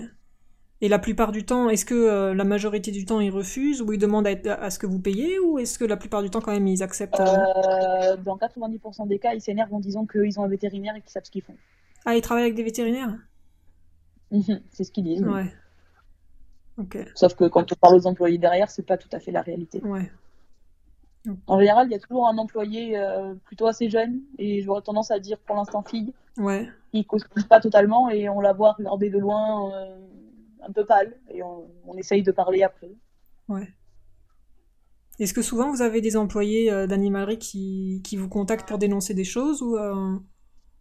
Et la plupart du temps, est-ce que euh, la majorité du temps ils refusent ou ils demandent à, être- à ce que vous payez ou est-ce que la plupart du temps quand même ils acceptent euh, Euh, dans 90% des cas, ils s'énervent en disant qu'ils ont un vétérinaire et qu'ils savent ce qu'ils font. Ah, ils travaillent avec des vétérinaires? Mhm, c'est ce qu'ils disent. Ouais. Ok, Sauf que quand on parle aux employés derrière, c'est pas tout à fait la réalité. ouais. En général, il y a toujours un employé euh, plutôt assez jeune et j'aurais tendance à dire pour l'instant fille. Ouais. qui cause pas totalement et on la voit regarder de loin euh, un peu pâle et on, on essaye de parler après. Est-ce que souvent vous avez des employés euh, d'animalerie qui, qui vous contactent pour dénoncer des choses ou euh,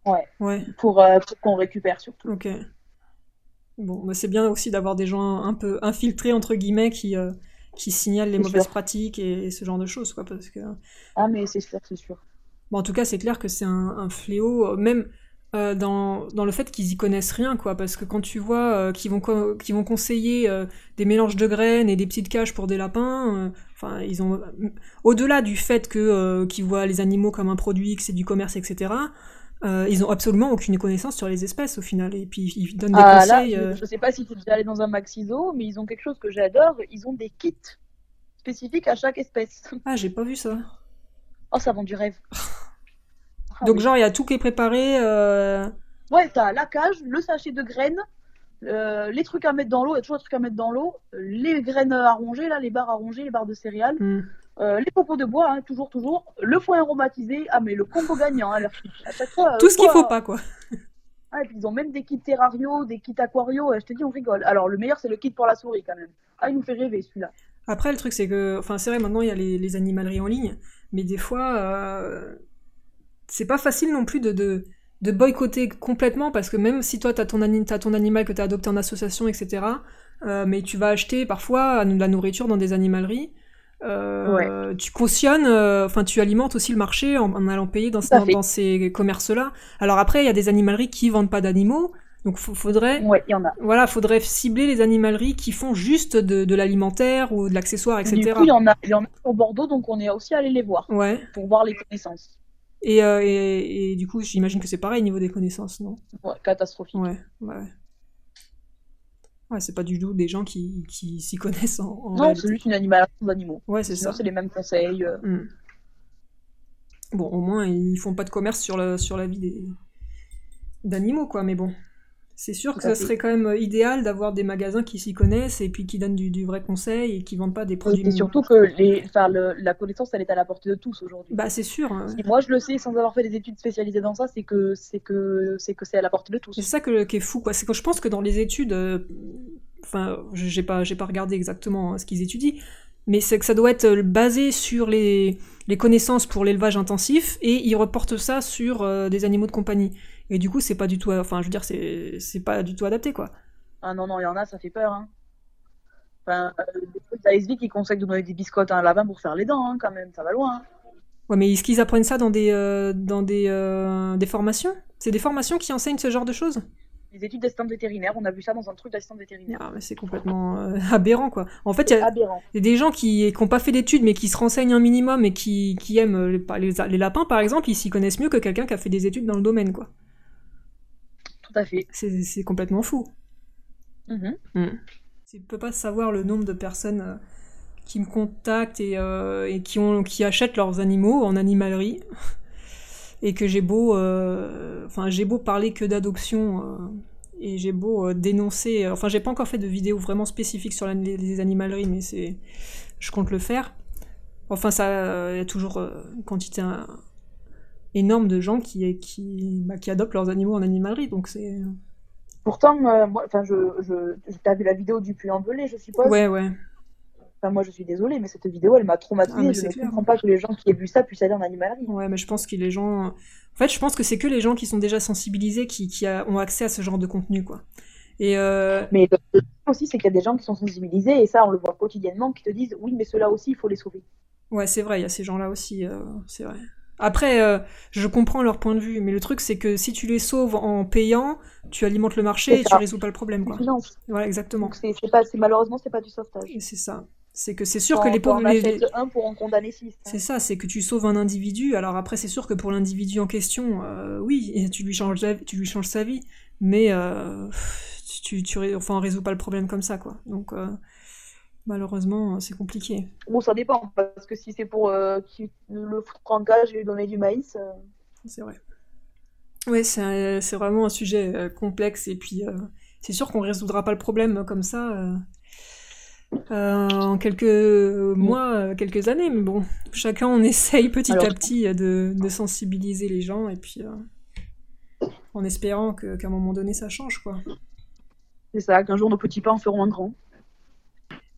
Ouais. Ouais, Pour, euh, pour qu'on récupère surtout. ok. Bon, bah, c'est bien aussi d'avoir des gens un peu infiltrés entre guillemets qui, qui signalent les mauvaises sûr. pratiques et, et ce genre de choses quoi parce que Ah mais c'est sûr, c'est sûr. Bon, en tout cas, c'est clair que c'est un, un fléau, même euh, dans, dans le fait qu'ils y connaissent rien, quoi. Parce que quand tu vois euh, qu'ils vont, co- vont conseiller euh, des mélanges de graines et des petites cages pour des lapins, euh, enfin, ils ont. Au-delà du fait que qu'ils voient les animaux comme un produit, que c'est du commerce, etc., ils ont absolument aucune connaissance sur les espèces au final. Et puis ils donnent des Ah conseils. je, je sais pas si tu es déjà allé dans un Maxiso, mais ils ont quelque chose que j'adore, ils ont des kits spécifiques à chaque espèce. Ah, j'ai pas vu ça. Oh, ça vend du rêve. Ah Donc, oui. genre, il y a tout qui est préparé. euh, Ouais, t'as la cage, le sachet de graines, euh, les trucs à mettre dans l'eau, il y a toujours des trucs à mettre dans l'eau, les graines à ronger, là, les barres à ronger, les barres de céréales, hmm. euh, les copeaux de bois, hein, toujours, toujours, le foin aromatisé, ah mais le combo gagnant, hein. À chaque fois. Tout ce qu'il faut pas, quoi. Ah, et puis ils ont même des kits terrario, des kits aquario, je te dis, on rigole. Alors le meilleur, c'est le kit pour la souris quand même. Ah, il nous fait rêver celui-là. Après, le truc, c'est que, enfin, c'est vrai, maintenant, il y a les, les animaleries en ligne, mais des fois, euh, c'est pas facile non plus de, de, de boycotter complètement, parce que même si toi, t'as ton, ani- ton animal que t'as adopté en association, etc., euh, mais tu vas acheter parfois de la nourriture dans des animaleries, euh, tu cautionnes, euh, enfin, tu alimentes aussi le marché en, en allant payer dans, ces commerces-là. Alors après, il y a des animaleries qui vendent pas d'animaux, donc faudrait, Ouais, y en a. voilà, faudrait cibler les animaleries qui font juste de, de l'alimentaire ou de l'accessoire, etc. Du coup, il y en a, il y en a sur Bordeaux, donc on est aussi allé les voir Ouais. pour voir les connaissances. Et, euh, et, et du coup, j'imagine que c'est pareil au niveau des connaissances, non? Ouais, catastrophique. Ouais, ouais. Ouais, c'est pas du tout des gens qui, qui s'y connaissent en, en Non, c'est juste une animation d'animaux. Ouais, c'est ça. c'est les mêmes conseils. euh. Hmm. Bon, au moins, ils font pas de commerce sur la, sur la vie des d'animaux, quoi, mais bon. C'est sûr que ça serait quand même idéal d'avoir des magasins qui s'y connaissent et puis qui donnent du, du vrai conseil et qui vendent pas des Et produits. c'est surtout que les, enfin, le- la connaissance, elle est à la portée de tous aujourd'hui. Bah c'est sûr. hein. Si moi je le sais sans avoir fait des études spécialisées dans ça, c'est que c'est que c'est que c'est à la portée de tous. C'est ça que, qui est fou, quoi. C'est que je pense que dans les études, euh, enfin, j'ai pas, j'ai pas regardé exactement hein, ce qu'ils étudient, mais c'est que ça doit être euh, basé sur les, les connaissances pour l'élevage intensif et ils reportent ça sur euh, des animaux de compagnie. Et du coup, c'est pas du tout, enfin, je veux dire, c'est, c'est pas du tout adapté, quoi. Ah non non, il y en a, ça fait peur. Hein. Enfin, euh, d'ASV qui conseillent de donner des biscottes à un lapin pour faire les dents, hein, quand même, ça va loin. hein. Ouais, mais est-ce qu'ils apprennent ça dans des, euh, dans des, euh, des formations? C'est des formations qui enseignent ce genre de choses? Les études d'assistante vétérinaire, on a vu ça dans un truc d'assistante vétérinaire. Ah, mais c'est complètement euh, aberrant, quoi. En fait, il y a, Aberrant. Des gens qui n'ont pas fait d'études mais qui se renseignent un minimum et qui, qui aiment les, les, les lapins par exemple, ils s'y connaissent mieux que quelqu'un qui a fait des études dans le domaine quoi. Tout à fait. C'est complètement fou. Mhm. Je ne peux pas savoir le nombre de personnes euh, qui me contactent et, euh, et qui, ont, qui achètent leurs animaux en animalerie et que j'ai beau, euh, enfin j'ai beau parler que d'adoption euh, et j'ai beau dénoncer, enfin j'ai pas encore fait de vidéo vraiment spécifique sur la- les, les animaleries mais c'est, je compte le faire. Enfin ça, il y a toujours une quantité énorme de gens qui, qui, bah, qui adoptent leurs animaux en animalerie donc c'est, Pourtant, euh, moi, enfin, je, je, je- t'as vu la vidéo du puits en belay, je suppose? ouais ouais. Enfin, moi, je suis désolée, mais cette vidéo, elle m'a traumatisée. Ah, je ne comprends pas que les gens qui aient vu ça puissent aller en animalerie. Ouais, mais je pense que les gens. En fait, je pense que c'est que les gens qui sont déjà sensibilisés qui, qui a- ont accès à ce genre de contenu, quoi. Et euh, Mais le problème aussi, c'est qu'il y a des gens qui sont sensibilisés, et ça, on le voit quotidiennement, qui te disent oui, mais ceux-là aussi, il faut les sauver. ouais, c'est vrai, il y a ces gens-là aussi, euh, c'est vrai. Après, euh, je comprends leur point de vue, mais le truc, c'est que si tu les sauves en payant, tu alimentes le marché et tu résous pas le problème, quoi. Voilà, exactement. Donc, c'est c'est pas, c'est- malheureusement, c'est pas du sauvetage. Et c'est ça. C'est que c'est sûr Quand- que les pauvres. les- un pour en condamner six. hein. C'est ça, c'est que tu sauves un individu. Alors après, c'est sûr que pour l'individu en question, euh, oui, et tu lui changes, la- tu lui changes sa vie, mais euh, tu, enfin, on résout pas le problème comme ça, quoi. Donc malheureusement, c'est compliqué. Bon, ça dépend, parce que si c'est pour euh, le foutre en cage et lui donner du maïs, euh, C'est vrai. Ouais, c'est vraiment un sujet euh, complexe et puis euh, c'est sûr qu'on résoudra pas le problème comme ça en quelques mois, quelques années, mais bon, chacun on essaye petit Alors- à petit de, de sensibiliser les gens et puis en espérant qu'à un moment donné ça change quoi. c'est ça, qu'un jour nos petits pas en feront un grand.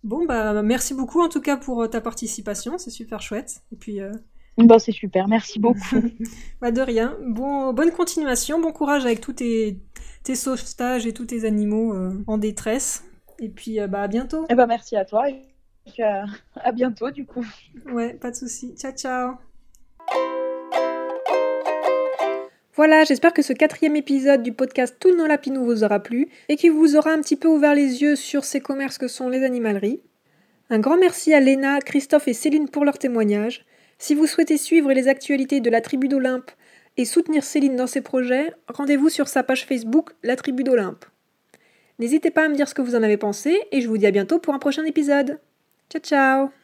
Bon bah merci beaucoup en tout cas pour euh, ta participation, c'est super chouette et puis euh, Bah, c'est super, merci beaucoup. Bah de rien. Bon, bonne continuation, bon courage avec tous tes, tes sauvetages et tous tes animaux euh, en détresse. Et puis euh, bah à bientôt. et bah, merci à toi, et puis à, à bientôt, du coup. Ouais, pas de souci. Ciao ciao. Voilà, j'espère que ce quatrième épisode du podcast Tout dans Lapinou vous aura plu et qu'il vous aura un petit peu ouvert les yeux sur ces commerces que sont les animaleries. Un grand merci à Léna, Christophe et Céline pour leur témoignage. Si vous souhaitez suivre les actualités de la tribu d'Olympe et soutenir Céline dans ses projets, rendez-vous sur sa page Facebook La tribu d'Olympe. N'hésitez pas à me dire ce que vous en avez pensé et je vous dis à bientôt pour un prochain épisode. Ciao ciao